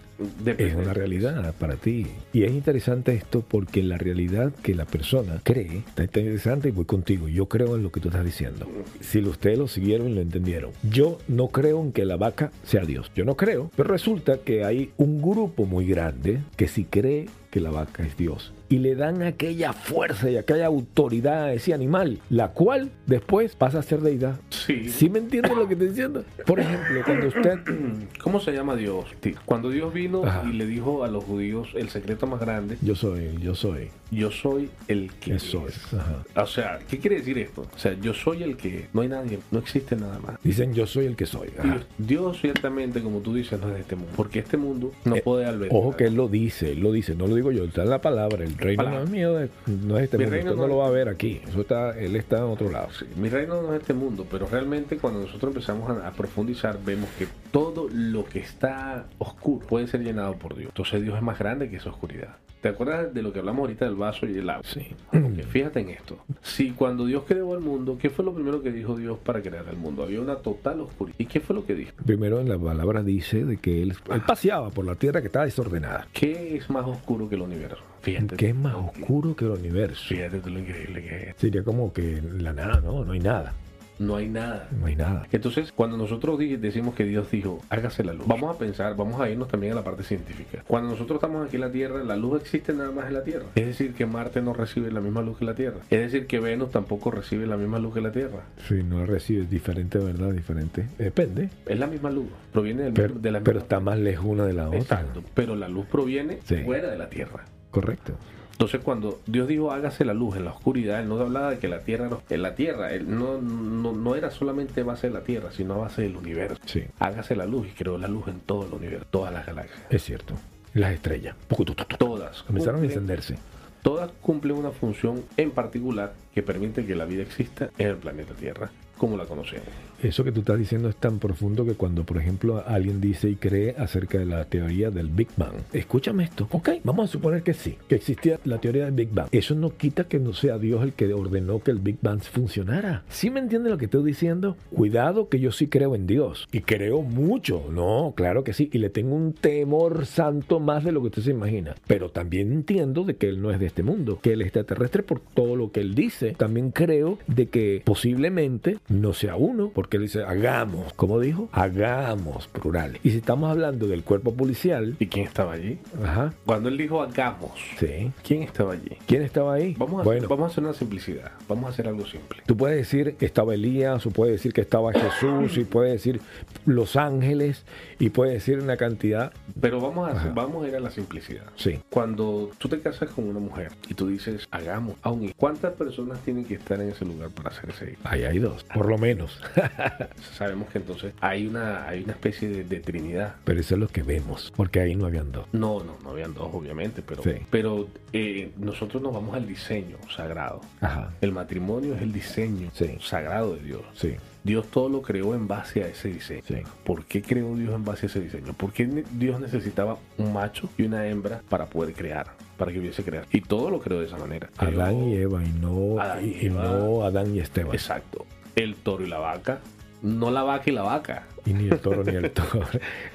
Depende. es una realidad para ti. Y es interesante esto porque la realidad que la persona cree está interesante y voy contigo. Yo creo en lo que tú estás diciendo. Si ustedes lo siguieron y lo entendieron. Yo no creo en que la vaca sea Dios. Yo no creo. Pero resulta que hay un grupo muy grande que sí cree que la vaca es Dios. Y le dan aquella fuerza y aquella autoridad a ese animal, la cual después pasa a ser deidad. Sí. ¿Sí me entienden lo que estoy diciendo? Por ejemplo, cuando usted ¿Cómo se llama Dios? Sí. Cuando Dios vino Ajá. y le dijo a los judíos el secreto más grande, Yo soy, yo soy, yo soy el que soy. O sea, ¿qué quiere decir esto? O sea, yo soy el que no hay nadie, no existe nada más. Dicen yo soy el que soy. Dios, Dios ciertamente, como tú dices, no es de este mundo. Porque este mundo no Eh, puede albergar. Ojo que él lo dice, él lo dice, no lo digo yo, está en la palabra, el reino no es mío, es- no es este Mi mundo, reino no no- lo va a ver aquí, eso está, él está en otro lado. Sí, mi reino no es este mundo, pero realmente cuando nosotros empezamos a, a profundizar, vemos que todo lo que está oscuro puede ser llenado por Dios. Entonces Dios es más grande que esa oscuridad. ¿Te acuerdas de lo que hablamos ahorita del vaso y el agua? Sí. Fíjate en esto. Si cuando Dios creó el mundo, ¿qué fue lo primero que dijo Dios para crear el mundo? Había una total oscuridad. ¿Y qué fue lo que dijo? Primero en la palabra dice de que él, él paseaba por la tierra que estaba desordenada. ¿Qué es más oscuro que el universo? Fíjate. ¿Qué es más oscuro que el universo? Fíjate tú lo increíble que es. Sería como que la nada, ¿no? No hay nada. No hay nada. No hay nada. Entonces, cuando nosotros decimos que Dios dijo, hágase la luz, vamos a pensar, vamos a irnos también a la parte científica. Cuando nosotros estamos aquí en la Tierra, la luz existe nada más en la Tierra. Es decir, que Marte no recibe la misma luz que la Tierra. Es decir, que Venus tampoco recibe la misma luz que la Tierra. Si no recibes diferente, ¿verdad? Diferente. Depende. Es la misma luz. Proviene del- Pero, de la pero misma- está más lejos una de la otra. Exacto. Pero la luz proviene Sí. fuera de la Tierra. Correcto. Entonces cuando Dios dijo hágase la luz en la oscuridad, Él no hablaba de que la tierra, no- en la tierra, Él no, no, no era solamente base de la tierra, sino base del universo. Sí. Hágase la luz y creó la luz en todo el universo, todas las galaxias. Es cierto. Las estrellas. Todas. Comenzaron a encenderse. Todas cumplen una función en particular que permite que la vida exista en el planeta Tierra, como la conocemos. Eso que tú estás diciendo es tan profundo que cuando, por ejemplo, alguien dice y cree acerca de la teoría del Big Bang, escúchame esto, ok, vamos a suponer que sí, que existía la teoría del Big Bang. Eso no quita que no sea Dios el que ordenó que el Big Bang funcionara. ¿Sí me entiendes lo que estoy diciendo? Cuidado que yo sí creo en Dios y creo mucho, no, claro que sí, y le tengo un temor santo más de lo que usted se imagina, pero también entiendo de que Él no es de este mundo, que Él es extraterrestre por todo lo que Él dice. También creo de que posiblemente no sea uno, porque Él dice, hagamos, como dijo, hagamos, plural. Y si estamos hablando del cuerpo policial, ¿Y quién estaba allí? ajá, Cuando Él dijo hagamos, sí. ¿quién estaba allí? ¿Quién estaba ahí? Vamos a, bueno, vamos a hacer una simplicidad, vamos a hacer algo simple. Tú puedes decir que estaba Elías, o puedes decir que estaba Jesús, y puedes decir los ángeles, y puedes decir una cantidad. Pero vamos a, Ajá. vamos a ir a la simplicidad. Sí. Cuando tú te casas con una mujer y tú dices, hagamos, aún ¿cuántas personas tienen que estar en ese lugar para hacer ese hijo? Ahí hay dos, por lo menos. Sabemos que entonces hay una, hay una especie de, de trinidad. Pero eso es lo que vemos, porque ahí no habían dos. No, no, no habían dos, obviamente, pero, Sí. pero eh, nosotros nos vamos al diseño sagrado. Ajá. El matrimonio es el diseño Sí. sagrado de Dios. Sí, Dios todo lo creó en base a ese diseño. sí. ¿Por qué creó Dios en base a ese diseño? ¿Por qué Dios necesitaba un macho y una hembra para poder crear, para que hubiese crear? Y todo lo creó de esa manera. Creó- Adán y Eva, y no, Adán y y, y Eva. no Adán y Esteban. Exacto. El toro y la vaca. No la vaca y la vaca. Y ni el toro ni el toro.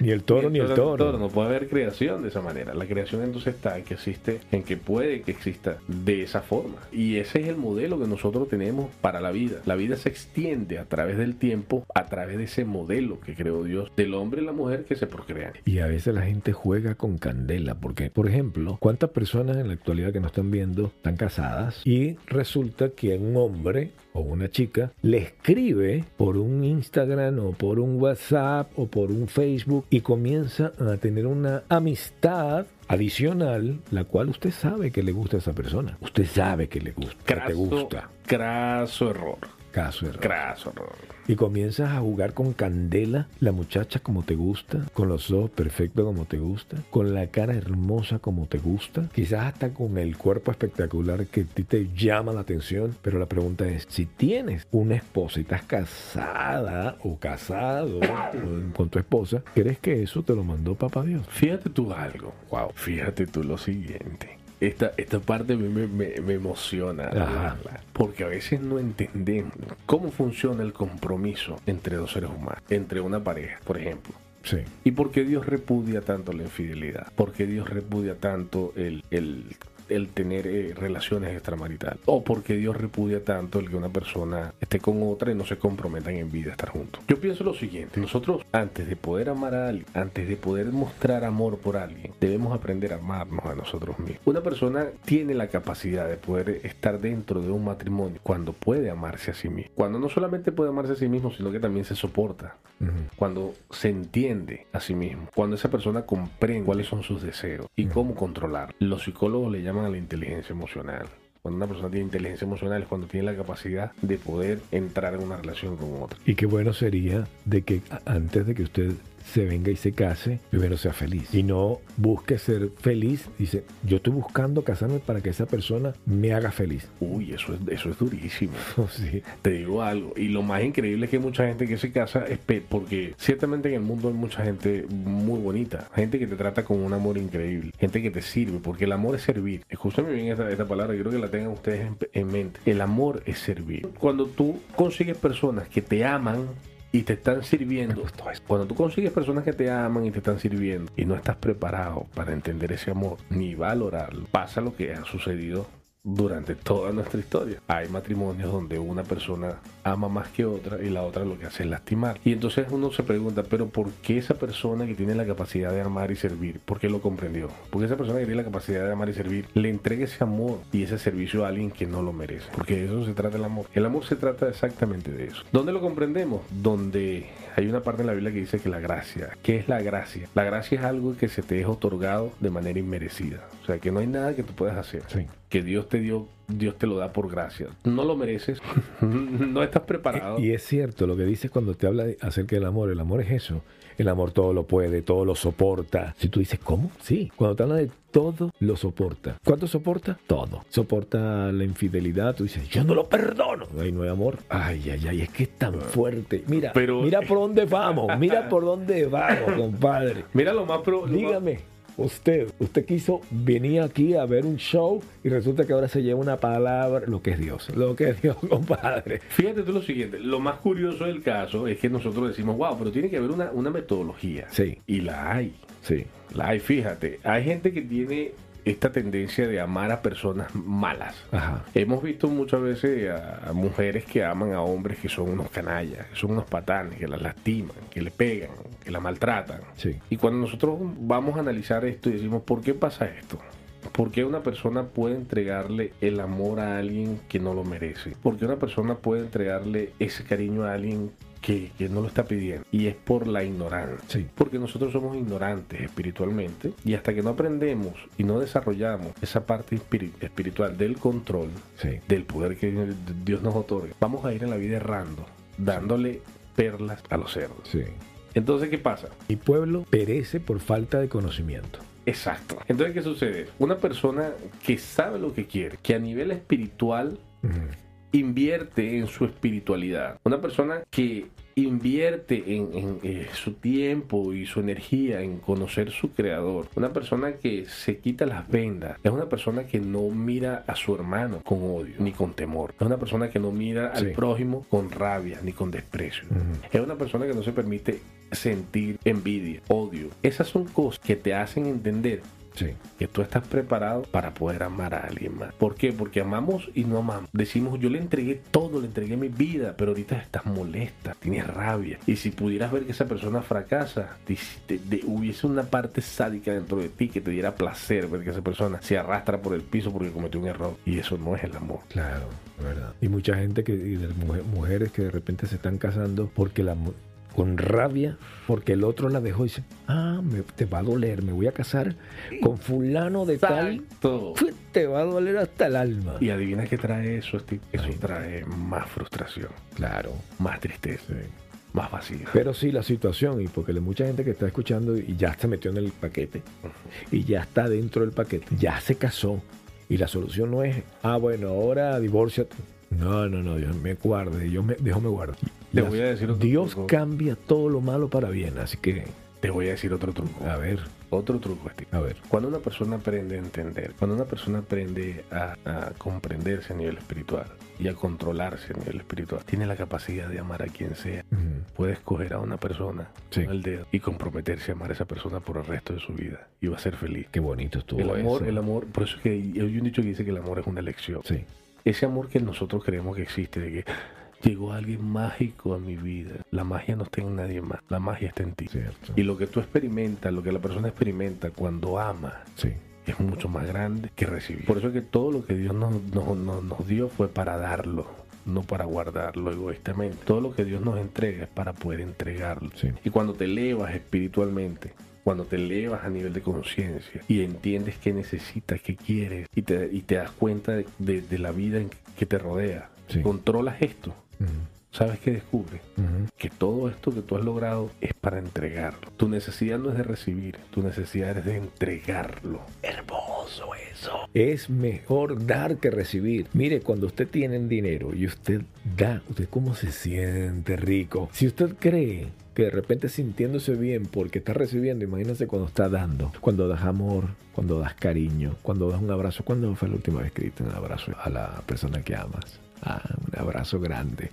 ni el toro ni el toro. No puede haber creación de esa manera. La creación entonces está en que existe, en que puede que exista de esa forma. Y ese es el modelo que nosotros tenemos para la vida. La vida se extiende a través del tiempo, a través de ese modelo que creó Dios, del hombre y la mujer que se procrean. Y a veces la gente juega con candela, porque, por ejemplo, ¿cuántas personas en la actualidad que nos están viendo están casadas y resulta que un hombre o una chica le escribe por un Instagram o por un WhatsApp o por un Facebook y comienza a tener una amistad adicional, la cual usted sabe que le gusta a esa persona. Usted sabe que le gusta, que te Craso, gusta. craso error. Caso error. Craso error. Y comienzas a jugar con candela, la muchacha como te gusta, con los ojos perfectos como te gusta, con la cara hermosa como te gusta, quizás hasta con el cuerpo espectacular que a ti te llama la atención. Pero la pregunta es, si tienes una esposa y estás casada o casado con tu esposa, ¿crees que eso te lo mandó papá Dios? Fíjate tú algo. Wow. Fíjate tú lo siguiente. Esta, esta parte me, me- me- emociona. Ajá. Porque a veces no entendemos cómo funciona el compromiso entre dos seres humanos, entre una pareja, por ejemplo. Sí. ¿Y por qué Dios repudia tanto la infidelidad? ¿Por qué Dios repudia tanto el, el, el tener eh, relaciones extramaritales? ¿O por qué Dios repudia tanto el que una persona esté con otra y no se comprometan en vida a estar juntos? Yo pienso lo siguiente, nosotros antes de poder amar a alguien, antes de poder mostrar amor por alguien, debemos aprender a amarnos a nosotros mismos. Una persona tiene la capacidad de poder estar dentro de un matrimonio cuando puede amarse a sí mismo. Cuando no solamente puede amarse a sí mismo, sino que también se soporta cuando se entiende a sí mismo, cuando esa persona comprende cuáles son sus deseos y cómo controlar. Los psicólogos le llaman a la inteligencia emocional. Cuando una persona tiene inteligencia emocional es cuando tiene la capacidad de poder entrar en una relación con otra. Y qué bueno sería de que antes de que usted se venga y se case, primero sea feliz. Y no busque ser feliz. Dice, yo estoy buscando casarme para que esa persona me haga feliz. Uy, eso es, eso es durísimo. sí. Te digo algo. Y lo más increíble es que hay mucha gente que se casa es porque ciertamente en el mundo hay mucha gente muy bonita. Gente que te trata con un amor increíble. Gente que te sirve. Porque el amor es servir. Escúchame bien esta, esta palabra. Yo creo que la tengan ustedes en, en mente. El amor es servir. Cuando tú consigues personas que te aman y te están sirviendo. Cuando tú consigues personas que te aman y te están sirviendo y no estás preparado para entender ese amor ni valorarlo, pasa lo que ha sucedido durante toda nuestra historia. Hay matrimonios donde una persona ama más que otra y la otra lo que hace es lastimar. Y entonces uno se pregunta, pero ¿por qué esa persona que tiene la capacidad de amar y servir, por qué lo comprendió? Porque esa persona que tiene la capacidad de amar y servir le entrega ese amor y ese servicio a alguien que no lo merece. Porque de eso se trata el amor. El amor se trata exactamente de eso. ¿Dónde lo comprendemos? Donde hay una parte en la Biblia que dice que la gracia. ¿Qué es la gracia? La gracia es algo que se te es otorgado de manera inmerecida. O sea, que no hay nada que tú puedas hacer. Sí. Que Dios te dio, Dios te lo da por gracia. No lo mereces, no estás preparado. Y es cierto lo que dices cuando te habla acerca del amor. El amor es eso. El amor todo lo puede, todo lo soporta. Si tú dices, ¿cómo? Sí. Cuando te habla de todo, lo soporta. ¿Cuánto soporta? Todo. Soporta la infidelidad. Tú dices, yo no lo perdono. Ahí no hay amor. Ay, ay, ay, es que es tan fuerte. Mira, Pero- mira por dónde vamos. Mira por dónde vamos, compadre. Mira lo más pro. lo más- Dígame, usted, usted quiso venir aquí a ver un show y resulta que ahora se lleva una palabra, lo que es Dios, lo que es Dios, compadre. Fíjate tú lo siguiente, lo más curioso del caso es que nosotros decimos, wow, pero tiene que haber una, una metodología. Sí. Y la hay. Sí, La hay, fíjate. Hay gente que tiene esta tendencia de amar a personas malas. ajá. Hemos visto muchas veces a, a mujeres que aman a hombres que son unos canallas, que son unos patanes, que las lastiman, que le pegan, que la maltratan. Sí. Y cuando nosotros vamos a analizar esto y decimos, ¿por qué pasa esto? ¿Por qué una persona puede entregarle el amor a alguien que no lo merece? ¿Por qué una persona puede entregarle ese cariño a alguien que, que no lo está pidiendo? Y es por la ignorancia. Sí. Porque nosotros somos ignorantes espiritualmente y hasta que no aprendemos y no desarrollamos esa parte espiri- espiritual del control, Sí. del poder que Dios nos otorga, vamos a ir en la vida errando, dándole perlas a los cerdos. Sí. Entonces, ¿qué pasa? Mi pueblo perece por falta de conocimiento. Exacto. Entonces, ¿qué sucede? Una persona que sabe lo que quiere, que a nivel espiritual invierte en su espiritualidad. Una persona que invierte en, en, eh, su tiempo y su energía en conocer su creador. Una persona que se quita las vendas. Es una persona que no mira a su hermano con odio ni con temor. Es una persona que no mira al Sí. prójimo con rabia ni con desprecio. Es una persona que no se permite sentir envidia, odio. Esas son cosas que te hacen entender Sí. que tú estás preparado para poder amar a alguien más. ¿Por qué? Porque amamos y no amamos. Decimos, yo le entregué todo, le entregué mi vida, pero ahorita estás molesta, tienes rabia. Y si pudieras ver que esa persona fracasa, te- te- te- hubiese una parte sádica dentro de ti que te diera placer ver que esa persona se arrastra por el piso porque cometió un error. Y eso no es el amor. Claro, verdad. Y mucha gente que, y de mujer- mujeres que de repente se están casando porque la con rabia, porque el otro la dejó y dice, ah, me- te va a doler, me voy a casar con fulano de tal. Fue, te va a doler hasta el alma. Y adivina qué trae eso. Este- Eso Ay. trae más frustración, Claro. más tristeza, Sí. más vacío. Pero sí, la situación, y porque hay mucha gente que está escuchando y ya se metió en el paquete, y ya está dentro del paquete, ya se casó, y la solución no es, ah, bueno, ahora divórciate. No, no, no, Dios me guarde, Dios me, Dios me guarde. Te voy a decir otro Dios truco. cambia todo lo malo para bien, así que, Te voy a decir otro truco. a ver, Otro truco, a ver. Cuando una persona aprende a entender, cuando una persona aprende a, a comprenderse a nivel espiritual y a controlarse a nivel espiritual, tiene la capacidad de amar a quien sea. Puede escoger a una persona Sí. con el dedo y comprometerse a amar a esa persona por el resto de su vida y va a ser feliz. Qué bonito estuvo El amor, eso. el amor, por eso es que hay un dicho que dice que el amor es una elección. Sí, Ese amor que nosotros creemos que existe, de que llegó alguien mágico a mi vida. La magia no está en nadie más, la magia está en ti. cierto. Y lo que tú experimentas, lo que la persona experimenta cuando ama, Sí, es mucho más grande que recibir. Por eso es que todo lo que Dios nos, nos- nos- nos dio fue para darlo, no para guardarlo egoístamente. Todo lo que Dios nos entrega es para poder entregarlo. Sí. Y cuando te elevas espiritualmente, cuando te elevas a nivel de conciencia y entiendes qué necesitas, qué quieres, y te, y te das cuenta de, de- de la vida en que te rodea, Sí. controlas esto. ¿Sabes qué descubre? Que todo esto que tú has logrado es para entregarlo. Tu necesidad no es de recibir, tu necesidad es de entregarlo. Hermoso eso. Es mejor dar que recibir. Mire, cuando usted tiene dinero y usted da, usted cómo se siente rico. Si usted cree que de repente sintiéndose bien porque está recibiendo, imagínese cuando está dando, cuando das amor, cuando das cariño, cuando das un abrazo. ¿Cuándo fue la última vez que diste un abrazo a la persona que amas? Ah, un abrazo grande.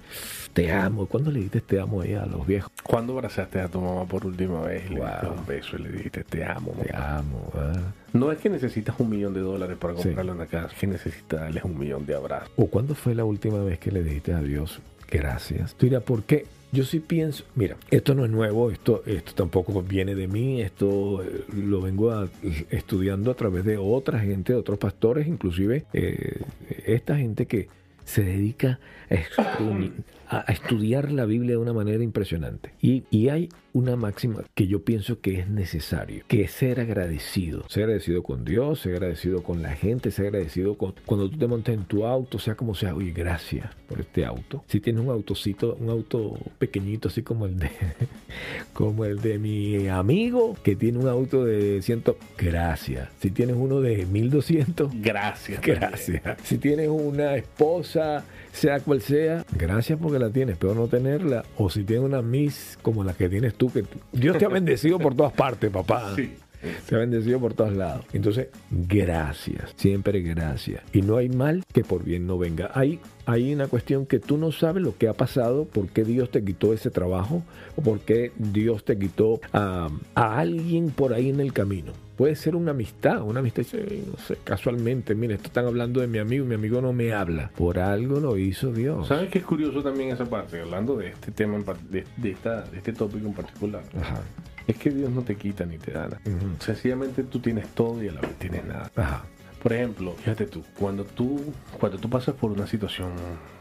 Te amo. ¿Cuándo le diste te amo ahí a los viejos? ¿Cuándo abrazaste a tu mamá por última vez le Wow. diste un beso y le dijiste te amo? Te mamá"? amo. ah. No es que necesitas un millón de dólares para Sí. comprarle una casa, es que necesitas darles un millón de abrazos. ¿O cuándo fue la última vez que le dijiste a Dios gracias? Tú dirás, ¿por qué? Yo sí pienso, mira, esto no es nuevo, esto, esto tampoco viene de mí, esto eh, lo vengo a- estudiando a través de otra gente, de otros pastores, inclusive eh, esta gente que se dedica a, estudi- a- a estudiar la Biblia de una manera impresionante. Y, y hay una máxima que yo pienso que es necesario, que es ser agradecido. Ser agradecido con Dios, ser agradecido con la gente, ser agradecido con cuando tú te montas en tu auto, sea como sea, oye, gracias por este auto. Si tienes un autocito, un auto pequeñito así como el de como el de mi amigo que tiene un auto de 100, gracias. Si tienes uno de 1200, Gracias. Gracias. Si tienes una esposa, sea cual sea, gracias porque la tienes, pero no tenerla. O si tienes una Miss como la que tienes tú, que Dios te ha bendecido por todas partes, papá. Sí. Te ha bendecido por todos lados. Entonces, gracias. Siempre gracias. Y no hay mal que por bien no venga. Hay, hay una cuestión que tú no sabes lo que ha pasado, por qué Dios te quitó ese trabajo, o por qué Dios te quitó a, a alguien por ahí en el camino. Puede ser una amistad, una amistad, no sé, casualmente, mire, esto están hablando de mi amigo, mi amigo no me habla. Por algo lo hizo Dios. ¿Sabes qué es curioso también esa parte? Hablando de este tema, de, de esta, de este tópico en particular. Ajá. Es que Dios no te quita ni te da nada. Sencillamente tú tienes todo y a la vez tienes nada. Ajá. Por ejemplo, fíjate tú, cuando tú, cuando tú pasas por una situación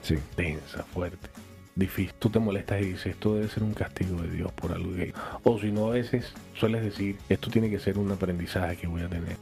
Sí. tensa, fuerte, difícil, tú te molestas y dices, esto debe ser un castigo de Dios por algo que... O si no, a veces sueles decir, esto tiene que ser un aprendizaje que voy a tener.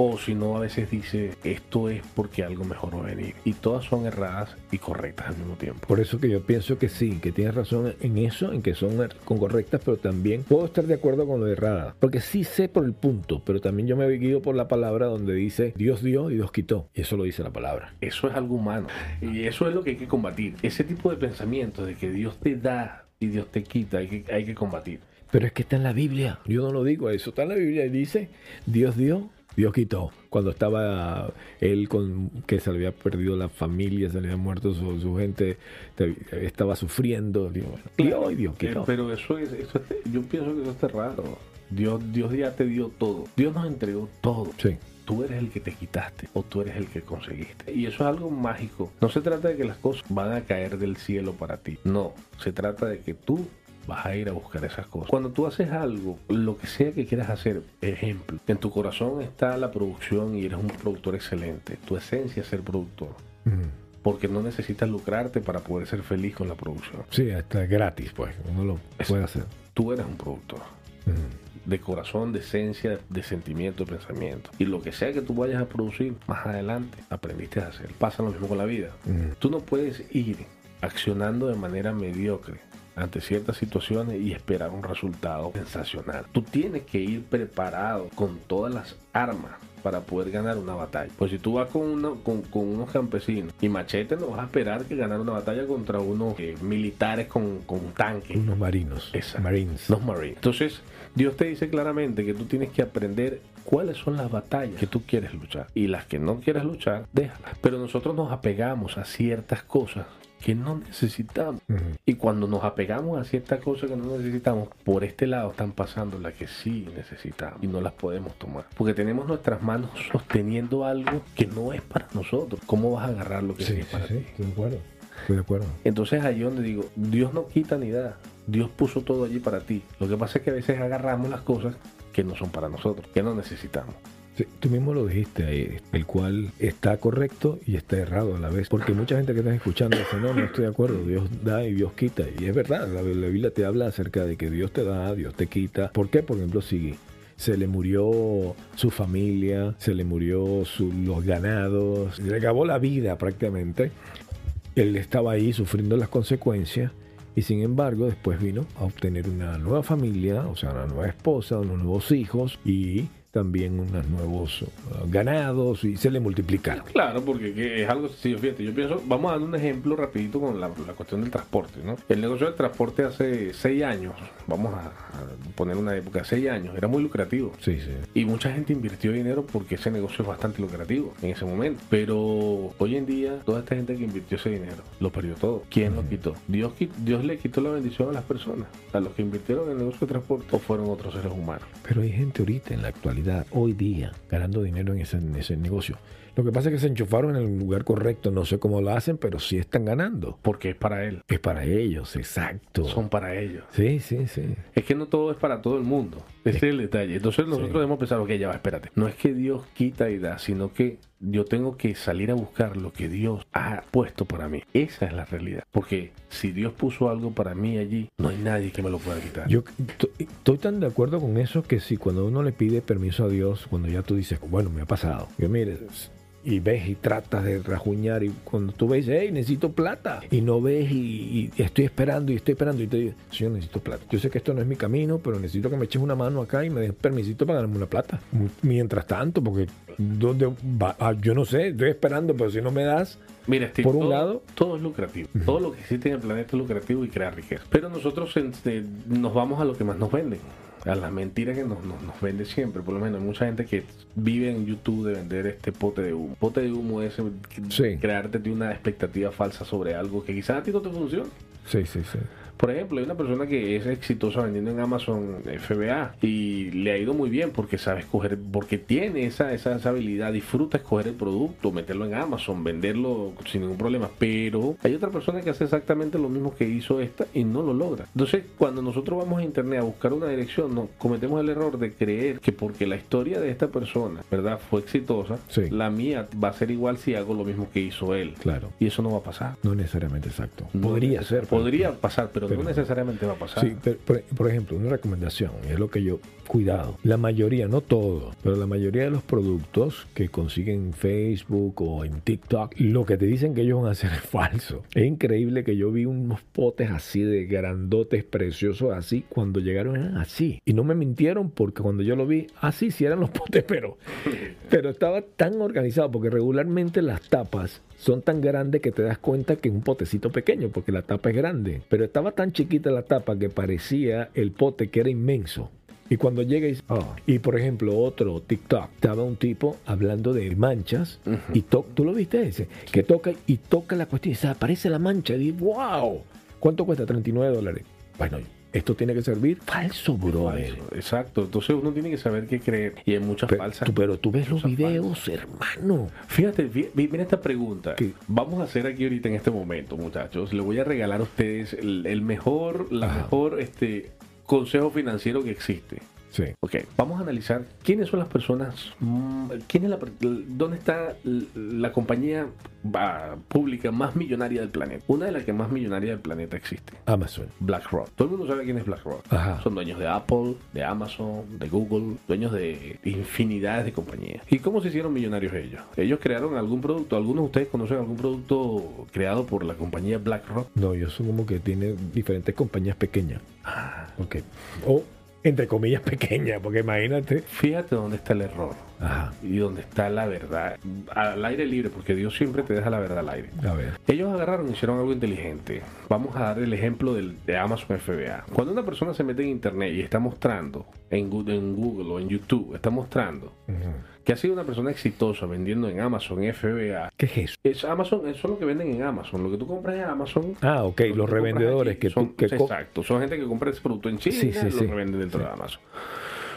O si no, a veces dice, esto es porque algo mejor va a venir. Y todas son erradas y correctas al mismo tiempo. Por eso que yo pienso que sí, que tienes razón en eso, en que son er- correctas, pero también puedo estar de acuerdo con lo errada. Porque sí sé por el punto, pero también yo me guío por la palabra donde dice Dios dio y Dios quitó. Y eso lo dice la palabra. Eso es algo humano. Y eso es lo que hay que combatir. Ese tipo de pensamiento de que Dios te da y Dios te quita, hay que, hay que combatir. Pero es que está en la Biblia. Yo no lo digo eso. Está en la Biblia y dice Dios dio. Dios quitó. Cuando estaba él con que se le había perdido la familia, se le había muerto su, su gente, te- estaba sufriendo. Dios, bueno, Eh. Pero eso es, eso es- yo pienso que eso está raro. Dios, Dios ya te dio todo. Dios nos entregó todo. Sí. Tú eres el que te quitaste o tú eres el que conseguiste. Y eso es algo mágico. No se trata de que las cosas van a caer del cielo para ti. No, se trata de que tú vas a ir a buscar esas cosas. Cuando tú haces algo, lo que sea que quieras hacer, ejemplo, en tu corazón está la producción y eres un productor excelente. Tu esencia es ser productor. Porque no necesitas lucrarte para poder ser feliz con la producción. Sí, hasta gratis, pues. Uno lo puede hacer. Tú eres un productor. De corazón, de esencia, de sentimiento, de pensamiento. Y lo que sea que tú vayas a producir más adelante, aprendiste a hacer. Pasa lo mismo con la vida. Tú no puedes ir accionando de manera mediocre ante ciertas situaciones y esperar un resultado sensacional. Tú tienes que ir preparado con todas las armas para poder ganar una batalla. Pues si tú vas con, uno- con, con unos campesinos y machete, no vas a esperar que ganar una batalla contra unos eh, militares con, con tanques. Unos marinos. Exacto. Marines. Los Marines. Entonces, Dios te dice claramente que tú tienes que aprender cuáles son las batallas que tú quieres luchar. Y las que no quieres luchar, déjalas. Pero nosotros nos apegamos a ciertas cosas que no necesitamos. Y cuando nos apegamos a ciertas cosas que no necesitamos, por este lado están pasando las que sí necesitamos y no las podemos tomar. Porque tenemos nuestras manos sosteniendo algo que no es para nosotros. ¿Cómo vas a agarrar lo que sí, es sí, para sí, ti? estoy de acuerdo. Estoy de acuerdo. Entonces ahí donde digo, Dios no quita ni da. Dios puso todo allí para ti. Lo que pasa es que a veces agarramos las cosas que no son para nosotros, que no necesitamos. Tú mismo lo dijiste ahí, el cual está correcto y está errado a la vez. Porque mucha gente que está escuchando dice, no, no estoy de acuerdo, Dios da y Dios quita. Y es verdad, la, Biblia te habla acerca de que Dios te da, Dios te quita. ¿Por qué? Por ejemplo, si se le murió su familia, se le murió los ganados, le acabó la vida prácticamente. él estaba ahí sufriendo las consecuencias y sin embargo después vino a obtener una nueva familia, o sea, una nueva esposa, unos nuevos hijos y también unos nuevos uh, ganados y se le multiplicaron. Claro, porque que es algo sencillo. Fíjate, yo pienso, vamos a dar un ejemplo rapidito con la, la cuestión del transporte, ¿no? El negocio del transporte hace seis años, vamos a, a poner una época, seis años, era muy lucrativo. Sí, sí. Y mucha gente invirtió dinero porque ese negocio es bastante lucrativo en ese momento. Pero hoy en día, toda esta gente que invirtió ese dinero, lo perdió todo. ¿Quién lo quitó? Dios, Dios le quitó la bendición a las personas, a los que invirtieron en el negocio de transporte, o fueron otros seres humanos. Pero hay gente ahorita en la actualidad, hoy día, ganando dinero en ese, en ese negocio. Lo que pasa es que se enchufaron en el lugar correcto, no sé cómo lo hacen, pero sí están ganando. Porque es para él. Es para ellos, exacto. Son para ellos. Sí, sí, sí. Es que no todo es para todo el mundo. Ese es el detalle. Entonces nosotros Sí. debemos pensar, ok, ya va, espérate. No es que Dios quita y da, sino que yo tengo que salir a buscar lo que Dios ha puesto para mí. Esa es la realidad. Porque si Dios puso algo para mí allí, no hay nadie que me lo pueda quitar. Yo to- estoy tan de acuerdo con eso que si cuando uno le pide permiso a Dios, cuando ya tú dices, bueno, me ha pasado, yo mire, y ves y tratas de rajuñar y cuando tú ves, hey, necesito plata, y no ves y, y estoy esperando y estoy esperando y te digo, Señor, necesito plata. Yo sé que esto no es mi camino, pero necesito que me eches una mano acá y me des permisito para ganarme una plata. Mientras tanto, porque ¿dónde va? Ah, yo no sé, estoy esperando, pero si no me das, Mira, Steve, Por un todo, lado- todo es lucrativo. Todo lo que existe en el planeta es lucrativo y crea riqueza. Pero nosotros este, nos vamos a lo que más nos venden. A la mentira que nos, nos, nos vende siempre. Por lo menos hay mucha gente que vive en YouTube de vender este pote de humo. Pote de humo es Sí. crearte de una expectativa falsa sobre algo que quizás a ti no te funcione. sí, sí, sí. Por ejemplo, hay una persona que es exitosa vendiendo en Amazon FBA y le ha ido muy bien porque sabe escoger, porque tiene esa, esa, esa habilidad, disfruta escoger el producto, meterlo en Amazon, venderlo sin ningún problema. Pero hay otra persona que hace exactamente lo mismo que hizo esta y no lo logra. Entonces, cuando nosotros vamos a internet a buscar una dirección, no cometemos el error de creer que porque la historia de esta persona, ¿verdad?, fue exitosa, Sí. la mía va a ser igual si hago lo mismo que hizo él. Claro. Y eso no va a pasar. No necesariamente exacto. No Podría ser. Podría pasar, pero, pero no necesariamente va a pasar. Sí, pero, por, por ejemplo, una recomendación, y es lo que yo, cuidado, la mayoría, no todo, pero la mayoría de los productos que consiguen en Facebook o en TikTok, lo que te dicen que ellos van a hacer es falso. Es increíble que yo vi unos potes así de grandotes, preciosos, así, cuando llegaron eran así. Y no me mintieron porque cuando yo lo vi, así sí eran los potes, pero, pero estaba tan organizado porque regularmente las tapas son tan grandes que te das cuenta que es un potecito pequeño porque la tapa es grande. Pero estaba tan chiquita la tapa que parecía el pote que era inmenso. Y cuando llega y, ah. y por ejemplo otro TikTok, estaba un tipo hablando de manchas y to- tú lo viste ese, que toca y toca la cuestión y se aparece la mancha y dice, wow, ¿cuánto cuesta? 39 dólares. Bueno, esto tiene que servir falso, brother. Falso, Exacto, entonces uno tiene que saber qué creer y hay muchas Pero falsas. tú, pero tú ves los videos, hermano. Fíjate, fí- vi- mira esta pregunta. ¿Qué? Vamos a hacer aquí ahorita en este momento, muchachos. Le voy a regalar a ustedes el, el mejor, la Ajá. mejor este consejo financiero que existe. Sí. Ok, vamos a analizar quiénes son las personas, mm, quién es la, per- dónde está la compañía ah, pública más millonaria del planeta. Una de las que más millonaria del planeta existe. Amazon. BlackRock. Todo el mundo sabe quién es BlackRock. Ajá. Son dueños de Apple, de Amazon, de Google, dueños de infinidades de compañías. ¿Y cómo se hicieron millonarios ellos? Ellos crearon algún producto. ¿Algunos de ustedes conocen algún producto creado por la compañía BlackRock? No, yo como que tiene diferentes compañías pequeñas. Ok. O entre comillas pequeñas, porque imagínate. Fíjate dónde está el error Ajá. y dónde está la verdad. Al aire libre, porque Dios siempre te deja la verdad al aire. A ver. Ellos agarraron y hicieron algo inteligente. Vamos a dar el ejemplo del, de Amazon FBA. Cuando una persona se mete en internet y está mostrando en Google, en Google o en YouTube, está mostrando que ha sido una persona exitosa vendiendo en Amazon FBA. ¿Qué es eso? Es Amazon, eso es lo que venden en Amazon. Lo que tú compras en Amazon. Ah, ok. lo Los revendedores que, son, tú- que co- exacto, son gente que compra ese producto en China Sí, y lo sí. revenden dentro de Amazon.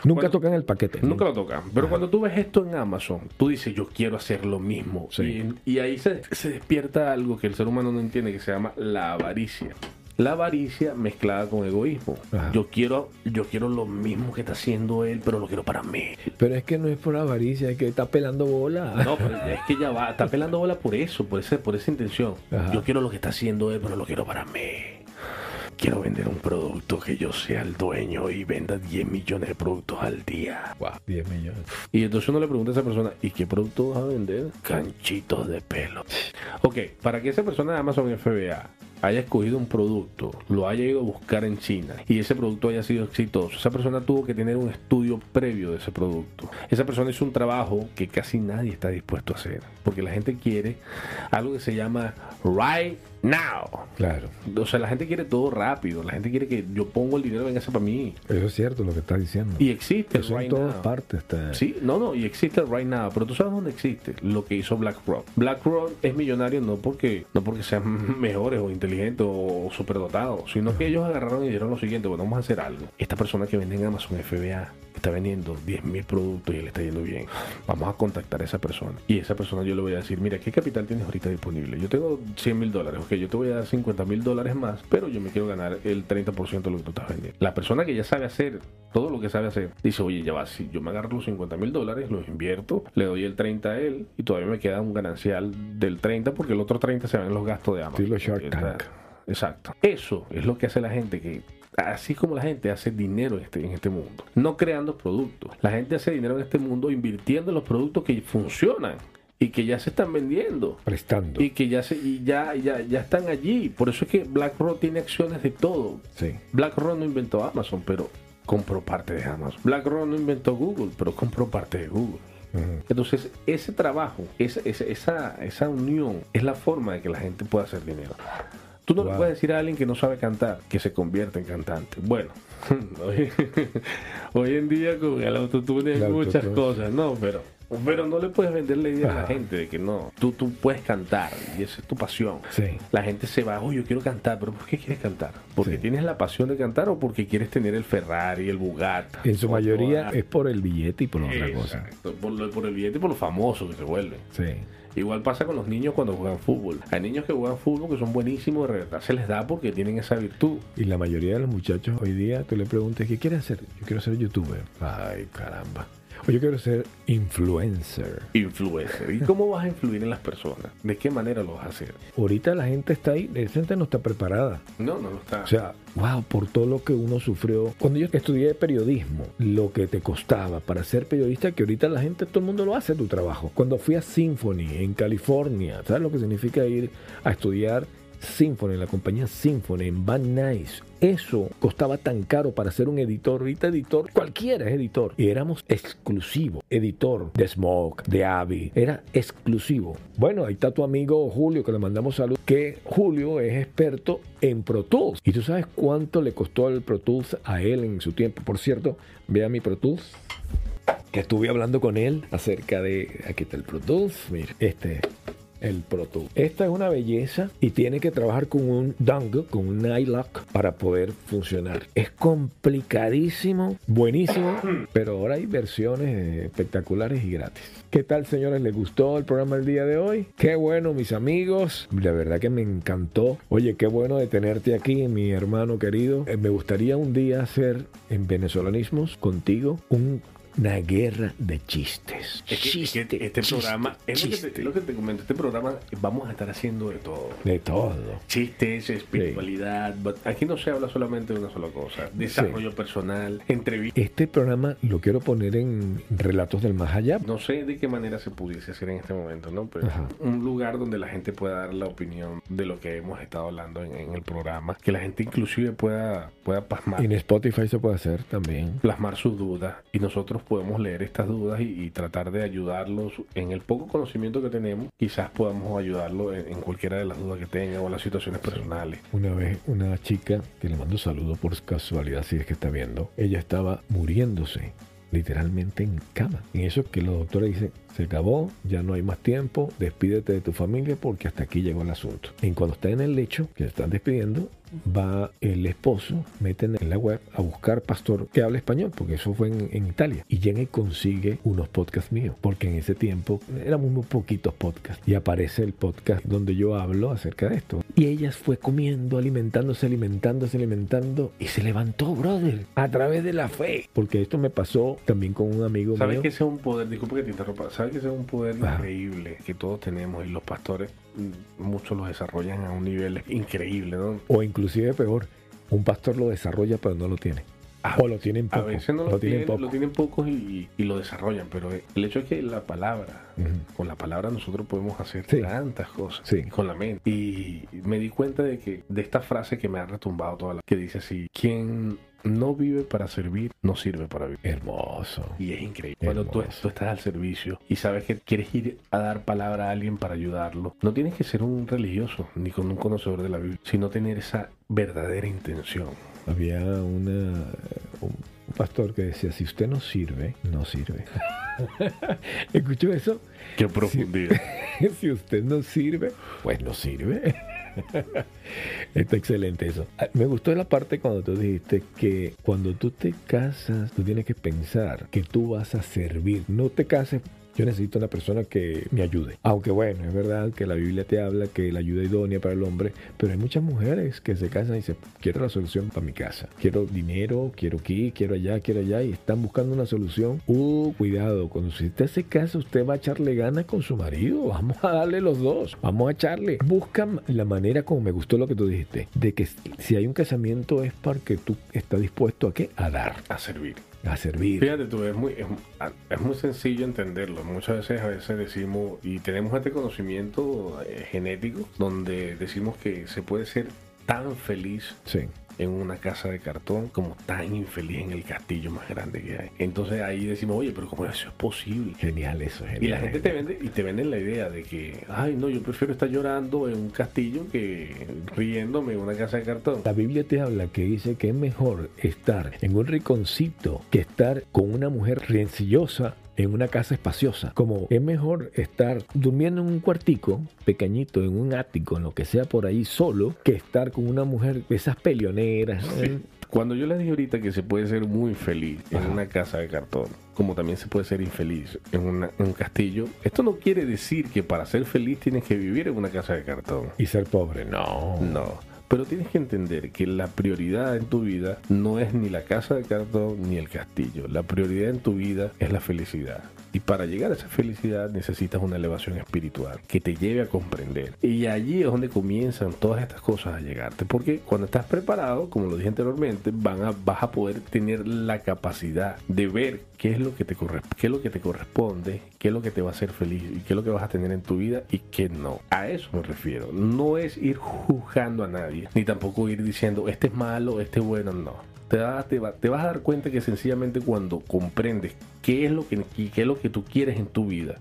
nunca Cuando- tocan el paquete. ¿no? Nunca lo tocan. Pero cuando tú ves esto en Amazon, tú dices, yo quiero hacer lo mismo. Sí. Y, y ahí se, se despierta algo que el ser humano no entiende, que se llama la avaricia. La avaricia mezclada con egoísmo. Ajá. Yo quiero, yo quiero lo mismo que está haciendo él, pero lo quiero para mí. Pero es que no es por avaricia, es que está pelando bola. No, pero es que ya va, está pelando bola por eso, por ese, por esa intención. Ajá. Yo quiero lo que está haciendo él, pero lo quiero para mí. Quiero vender un producto que yo sea el dueño y venda 10 millones de productos al día. Wow, 10 millones. Y entonces uno le pregunta a esa persona, ¿y qué producto vas a vender? Canchitos de pelo. Ok, para que esa persona de Amazon FBA haya escogido un producto, lo haya ido a buscar en China y ese producto haya sido exitoso, esa persona tuvo que tener un estudio previo de ese producto. Esa persona hizo un trabajo que casi nadie está dispuesto a hacer, porque la gente quiere algo que se llama right now. Claro. O sea, la gente quiere todo rápido, la gente quiere que yo pongo el dinero, venga para mí. Eso es cierto lo que estás diciendo. Y existe Eso en right todas now. partes está. Sí, no, no, y existe right now, pero tú sabes dónde existe lo que hizo BlackRock. BlackRock es millonario no porque no porque sean mejores o inteligentes o superdotados, sino que ellos agarraron y dijeron lo siguiente, bueno, vamos a hacer algo. Esta persona que vende en Amazon FBA está vendiendo 10 mil productos y le está yendo bien. Vamos a contactar a esa persona. Y esa persona yo le voy a decir, mira, ¿qué capital tienes ahorita disponible? Yo tengo 100 mil dólares, ok, yo te voy a dar 50 mil dólares más, pero yo me quiero ganar el 30% de lo que tú estás vendiendo. La persona que ya sabe hacer todo lo que sabe hacer, dice, oye, ya va, si yo me agarro los 50 mil dólares, los invierto, le doy el 30 a él y todavía me queda un ganancial del 30 porque el otro 30 se van los gastos de Amazon. Estilo Shark. Tank. Exacto. Eso es lo que hace la gente que así como la gente hace dinero en este, en este mundo, no creando productos. La gente hace dinero en este mundo invirtiendo en los productos que funcionan y que ya se están vendiendo Prestando. y que ya se y ya, ya ya están allí. Por eso es que BlackRock tiene acciones de todo. Sí. BlackRock no inventó Amazon, pero compró parte de Amazon. BlackRock no inventó Google, pero compró parte de Google. Entonces, ese trabajo, esa, esa, esa unión es la forma de que la gente pueda hacer dinero. Tú no le puedes decir a alguien que no sabe cantar que se convierta en cantante. Bueno, hoy, hoy en día con el autotune hay muchas cosas, no, pero, pero no le puedes vender la idea a la gente de que no, tú, tú puedes cantar y esa es tu pasión. Sí. La gente se va, oh, yo quiero cantar, pero ¿por qué quieres cantar? ¿Porque Sí. tienes la pasión de cantar o porque quieres tener el Ferrari, el Bugatti? En su mayoría toda- es por el billete y por otra cosa. Exacto, por, por el billete y por lo famoso que se vuelven. Sí. Igual pasa con los niños cuando juegan fútbol. Hay niños que juegan fútbol que son buenísimos, de verdad se les da porque tienen esa virtud. Y la mayoría de los muchachos hoy día, tú le preguntas, ¿qué quieres hacer? Yo quiero ser youtuber. Ay, caramba. O yo quiero ser influencer. Influencer. ¿Y cómo vas a influir en las personas? ¿De qué manera lo vas a hacer? Ahorita la gente está ahí, la gente no está preparada. No, no lo está. O sea, wow, por todo lo que uno sufrió. Cuando yo estudié periodismo, lo que te costaba para ser periodista, que ahorita la gente, todo el mundo lo hace tu trabajo. Cuando fui a Symphony en California, ¿sabes lo que significa ir a estudiar Symphony, la compañía Symphony en Van Nuys? Eso costaba tan caro para ser un editor. Ahorita editor, cualquiera es editor. Y éramos exclusivo. Editor de Smoke, de Avi. Era exclusivo. Bueno, ahí está tu amigo Julio, que le mandamos salud. Que Julio es experto en Pro Tools. ¿Y tú sabes cuánto le costó el Pro Tools a él en su tiempo? Por cierto, vea mi Pro Tools. Que estuve hablando con él acerca de. Aquí está el Pro Tools. Mira, este el Pro. Esta es una belleza y tiene que trabajar con un dongle, con un iLock para poder funcionar. Es complicadísimo, buenísimo, pero ahora hay versiones espectaculares y gratis. ¿Qué tal, señores? ¿Les gustó el programa del día de hoy? Qué bueno, mis amigos. La verdad que me encantó. Oye, qué bueno de tenerte aquí, mi hermano querido. Eh, me gustaría un día hacer en venezolanismos contigo un una guerra de chistes. Es que- es que Chiste, este chiste, programa, es lo que, te, chiste. lo que te comento, este programa vamos a estar haciendo de todo. De todo. Chistes, espiritualidad, but aquí no se habla solamente de una sola cosa. Desarrollo personal, entrevistas. Este programa lo quiero poner en Relatos del Más Allá. No sé de qué manera se pudiese hacer en este momento, ¿no? Pero Ajá. un lugar donde la gente pueda dar la opinión de lo que hemos estado hablando en, en el programa. Que la gente inclusive pueda, pueda pasmar, En Spotify se puede hacer también. plasmar sus dudas y nosotros podemos leer estas dudas y, tratar de ayudarlos en el poco conocimiento que tenemos. Quizás podamos ayudarlo en, en cualquiera de las dudas que tenga o en las situaciones personales. Una vez una chica, que le mando saludos por casualidad si es que está viendo, ella estaba muriéndose literalmente en cama. En eso que los doctores dicen, se acabó, ya no hay más tiempo, despídete de tu familia porque hasta aquí llegó el asunto. Y cuando está en el lecho, que se están despidiendo, va el esposo, meten en la web a buscar pastor que hable español, porque eso fue en, en Italia, y llega y consigue unos podcasts míos, porque en ese tiempo éramos muy poquitos podcasts, y aparece el podcast donde yo hablo acerca de esto. Y ella fue comiendo, alimentándose, alimentándose, alimentando, y se levantó, brother, a través de la fe, porque esto me pasó también con un amigo ¿Sabes mío. que ese es un poder? Disculpa que te interrumpa. ¿Sabes que ese es un poder Ajá. increíble que todos tenemos y los pastores muchos los desarrollan a un nivel increíble, ¿no? O inclusive peor, un pastor lo desarrolla pero no lo tiene. A- o lo tienen A poco. veces no lo, tienen tienen, poco. lo tienen pocos y, y lo desarrollan, pero el hecho es que la palabra, con la palabra nosotros podemos hacer Sí. tantas cosas Sí. con la mente. Y me di cuenta de que de esta frase que me ha retumbado toda la que dice así, quien no vive para servir, no sirve para vivir. Hermoso. Y es increíble. Cuando tú, tú estás al servicio y sabes que quieres ir a dar palabra a alguien para ayudarlo, no tienes que ser un religioso ni con un conocedor de la Biblia, sino tener esa verdadera intención. Había una, un pastor que decía, si usted no sirve, no sirve. ¿Escuchó eso? Qué profundidad. si usted no sirve, pues no sirve. Está excelente eso. Ah, Me gustó la parte cuando tú dijiste que cuando tú te casas, tú tienes que pensar que tú vas a servir. No te cases. Yo necesito una persona que me ayude. Aunque bueno, es verdad que la Biblia te habla que la ayuda idónea para el hombre, pero hay muchas mujeres que se casan y dicen, quiero la solución para mi casa. Quiero dinero, quiero aquí, quiero allá, quiero allá, y están buscando una solución. Uh, cuidado, cuando usted se casa, usted va a echarle ganas con su marido. Vamos a darle los dos. Vamos a echarle. Busca la manera, como me gustó lo que tú dijiste, de que si hay un casamiento es porque tú estás dispuesto a qué? A dar, a servir. A servir. Fíjate tú, es muy, es, es muy sencillo entenderlo. Muchas veces a veces decimos, y tenemos este conocimiento eh, genético, donde decimos que se puede ser tan feliz Sí. En una casa de cartón como tan infeliz en el castillo más grande que hay. Entonces ahí decimos, oye, pero ¿cómo eso es posible? Genial eso, genial. Y la gente te vende y te venden la idea de que, ay, no, yo prefiero estar llorando en un castillo que riéndome en una casa de cartón. La Biblia te habla que dice que es mejor estar en un rinconcito que estar con una mujer rencillosa en una casa espaciosa. Como es mejor estar durmiendo en un cuartico pequeñito, en un ático, en lo que sea por ahí solo, que estar con una mujer de esas peleoneras. ¿eh? Cuando yo les dije ahorita que se puede ser muy feliz en Ajá. una casa de cartón, como también se puede ser infeliz en, una- en un castillo, esto no quiere decir que para ser feliz tienes que vivir en una casa de cartón. Y ser pobre, no. No. Pero tienes que entender que la prioridad en tu vida no es ni la casa de cartón ni el castillo. La prioridad en tu vida es la felicidad. Y para llegar a esa felicidad necesitas una elevación espiritual que te lleve a comprender. Y allí es donde comienzan todas estas cosas a llegarte. Porque cuando estás preparado, como lo dije anteriormente, vas a poder tener la capacidad de ver qué es lo que te qué es lo que te corresponde, qué es lo que te va a hacer feliz y qué es lo que vas a tener en tu vida y qué no. A eso me refiero. No es ir juzgando a nadie, ni tampoco ir diciendo este es malo, este es bueno, no. Te, va- te, va- te vas a dar cuenta que sencillamente cuando comprendes qué es lo que qué es lo que tú quieres en tu vida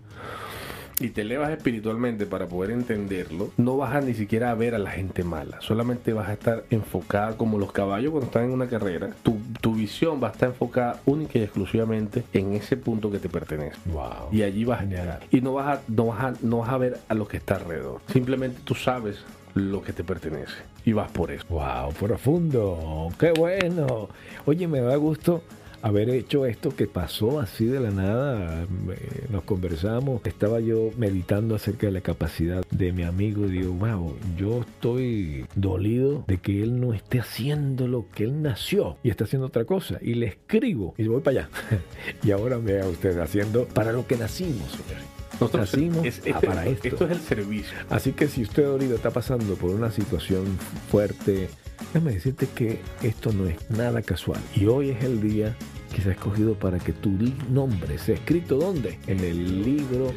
y te elevas espiritualmente para poder entenderlo, no vas a ni siquiera a ver a la gente mala, solamente vas a estar enfocada como los caballos cuando están en una carrera, tu, tu visión va a estar enfocada única y exclusivamente en ese punto que te pertenece. Wow. Y allí vas a llegar. Y no vas a, no vas a, no vas a ver a lo que está alrededor. Simplemente tú sabes lo que te pertenece. Y vas por eso. Wow, profundo, qué bueno. Oye, me da gusto haber hecho esto que pasó así de la nada. Me- Nos conversamos, estaba yo meditando acerca de la capacidad de mi amigo y digo, wow, yo estoy dolido de que él no esté haciendo lo que él nació y está haciendo otra cosa. Y le escribo y voy para allá. y ahora vea usted haciendo para lo que nacimos, señores. Nosotros Nacimos es- ah, para esto. esto es el servicio. Así que si usted ahorita está pasando por una situación fuerte, déjame decirte que esto no es nada casual. Y hoy es el día que se ha escogido para que tu nombre sea escrito ¿dónde? En el libro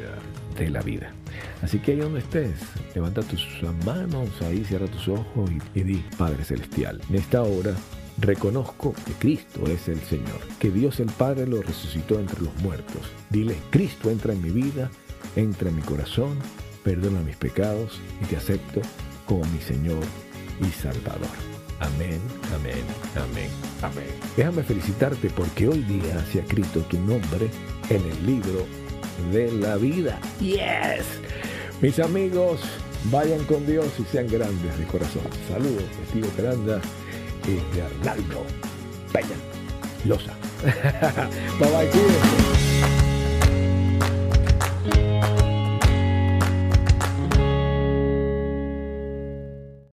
de la vida. Así que ahí donde estés, levanta tus manos, ahí cierra tus ojos y, y di, Padre Celestial, en esta hora reconozco que Cristo es el Señor, que Dios el Padre lo resucitó entre los muertos. Dile, Cristo entra en mi vida, entra en mi corazón, perdona mis pecados y te acepto como mi Señor y Salvador. Amén, amén, amén, amén. Déjame felicitarte porque hoy día se ha escrito tu nombre en el libro de la vida. Yes. Mis amigos, vayan con Dios y sean grandes de corazón. Saludos, Testigo Granda y de Arnaldo Peña Loza. bye bye.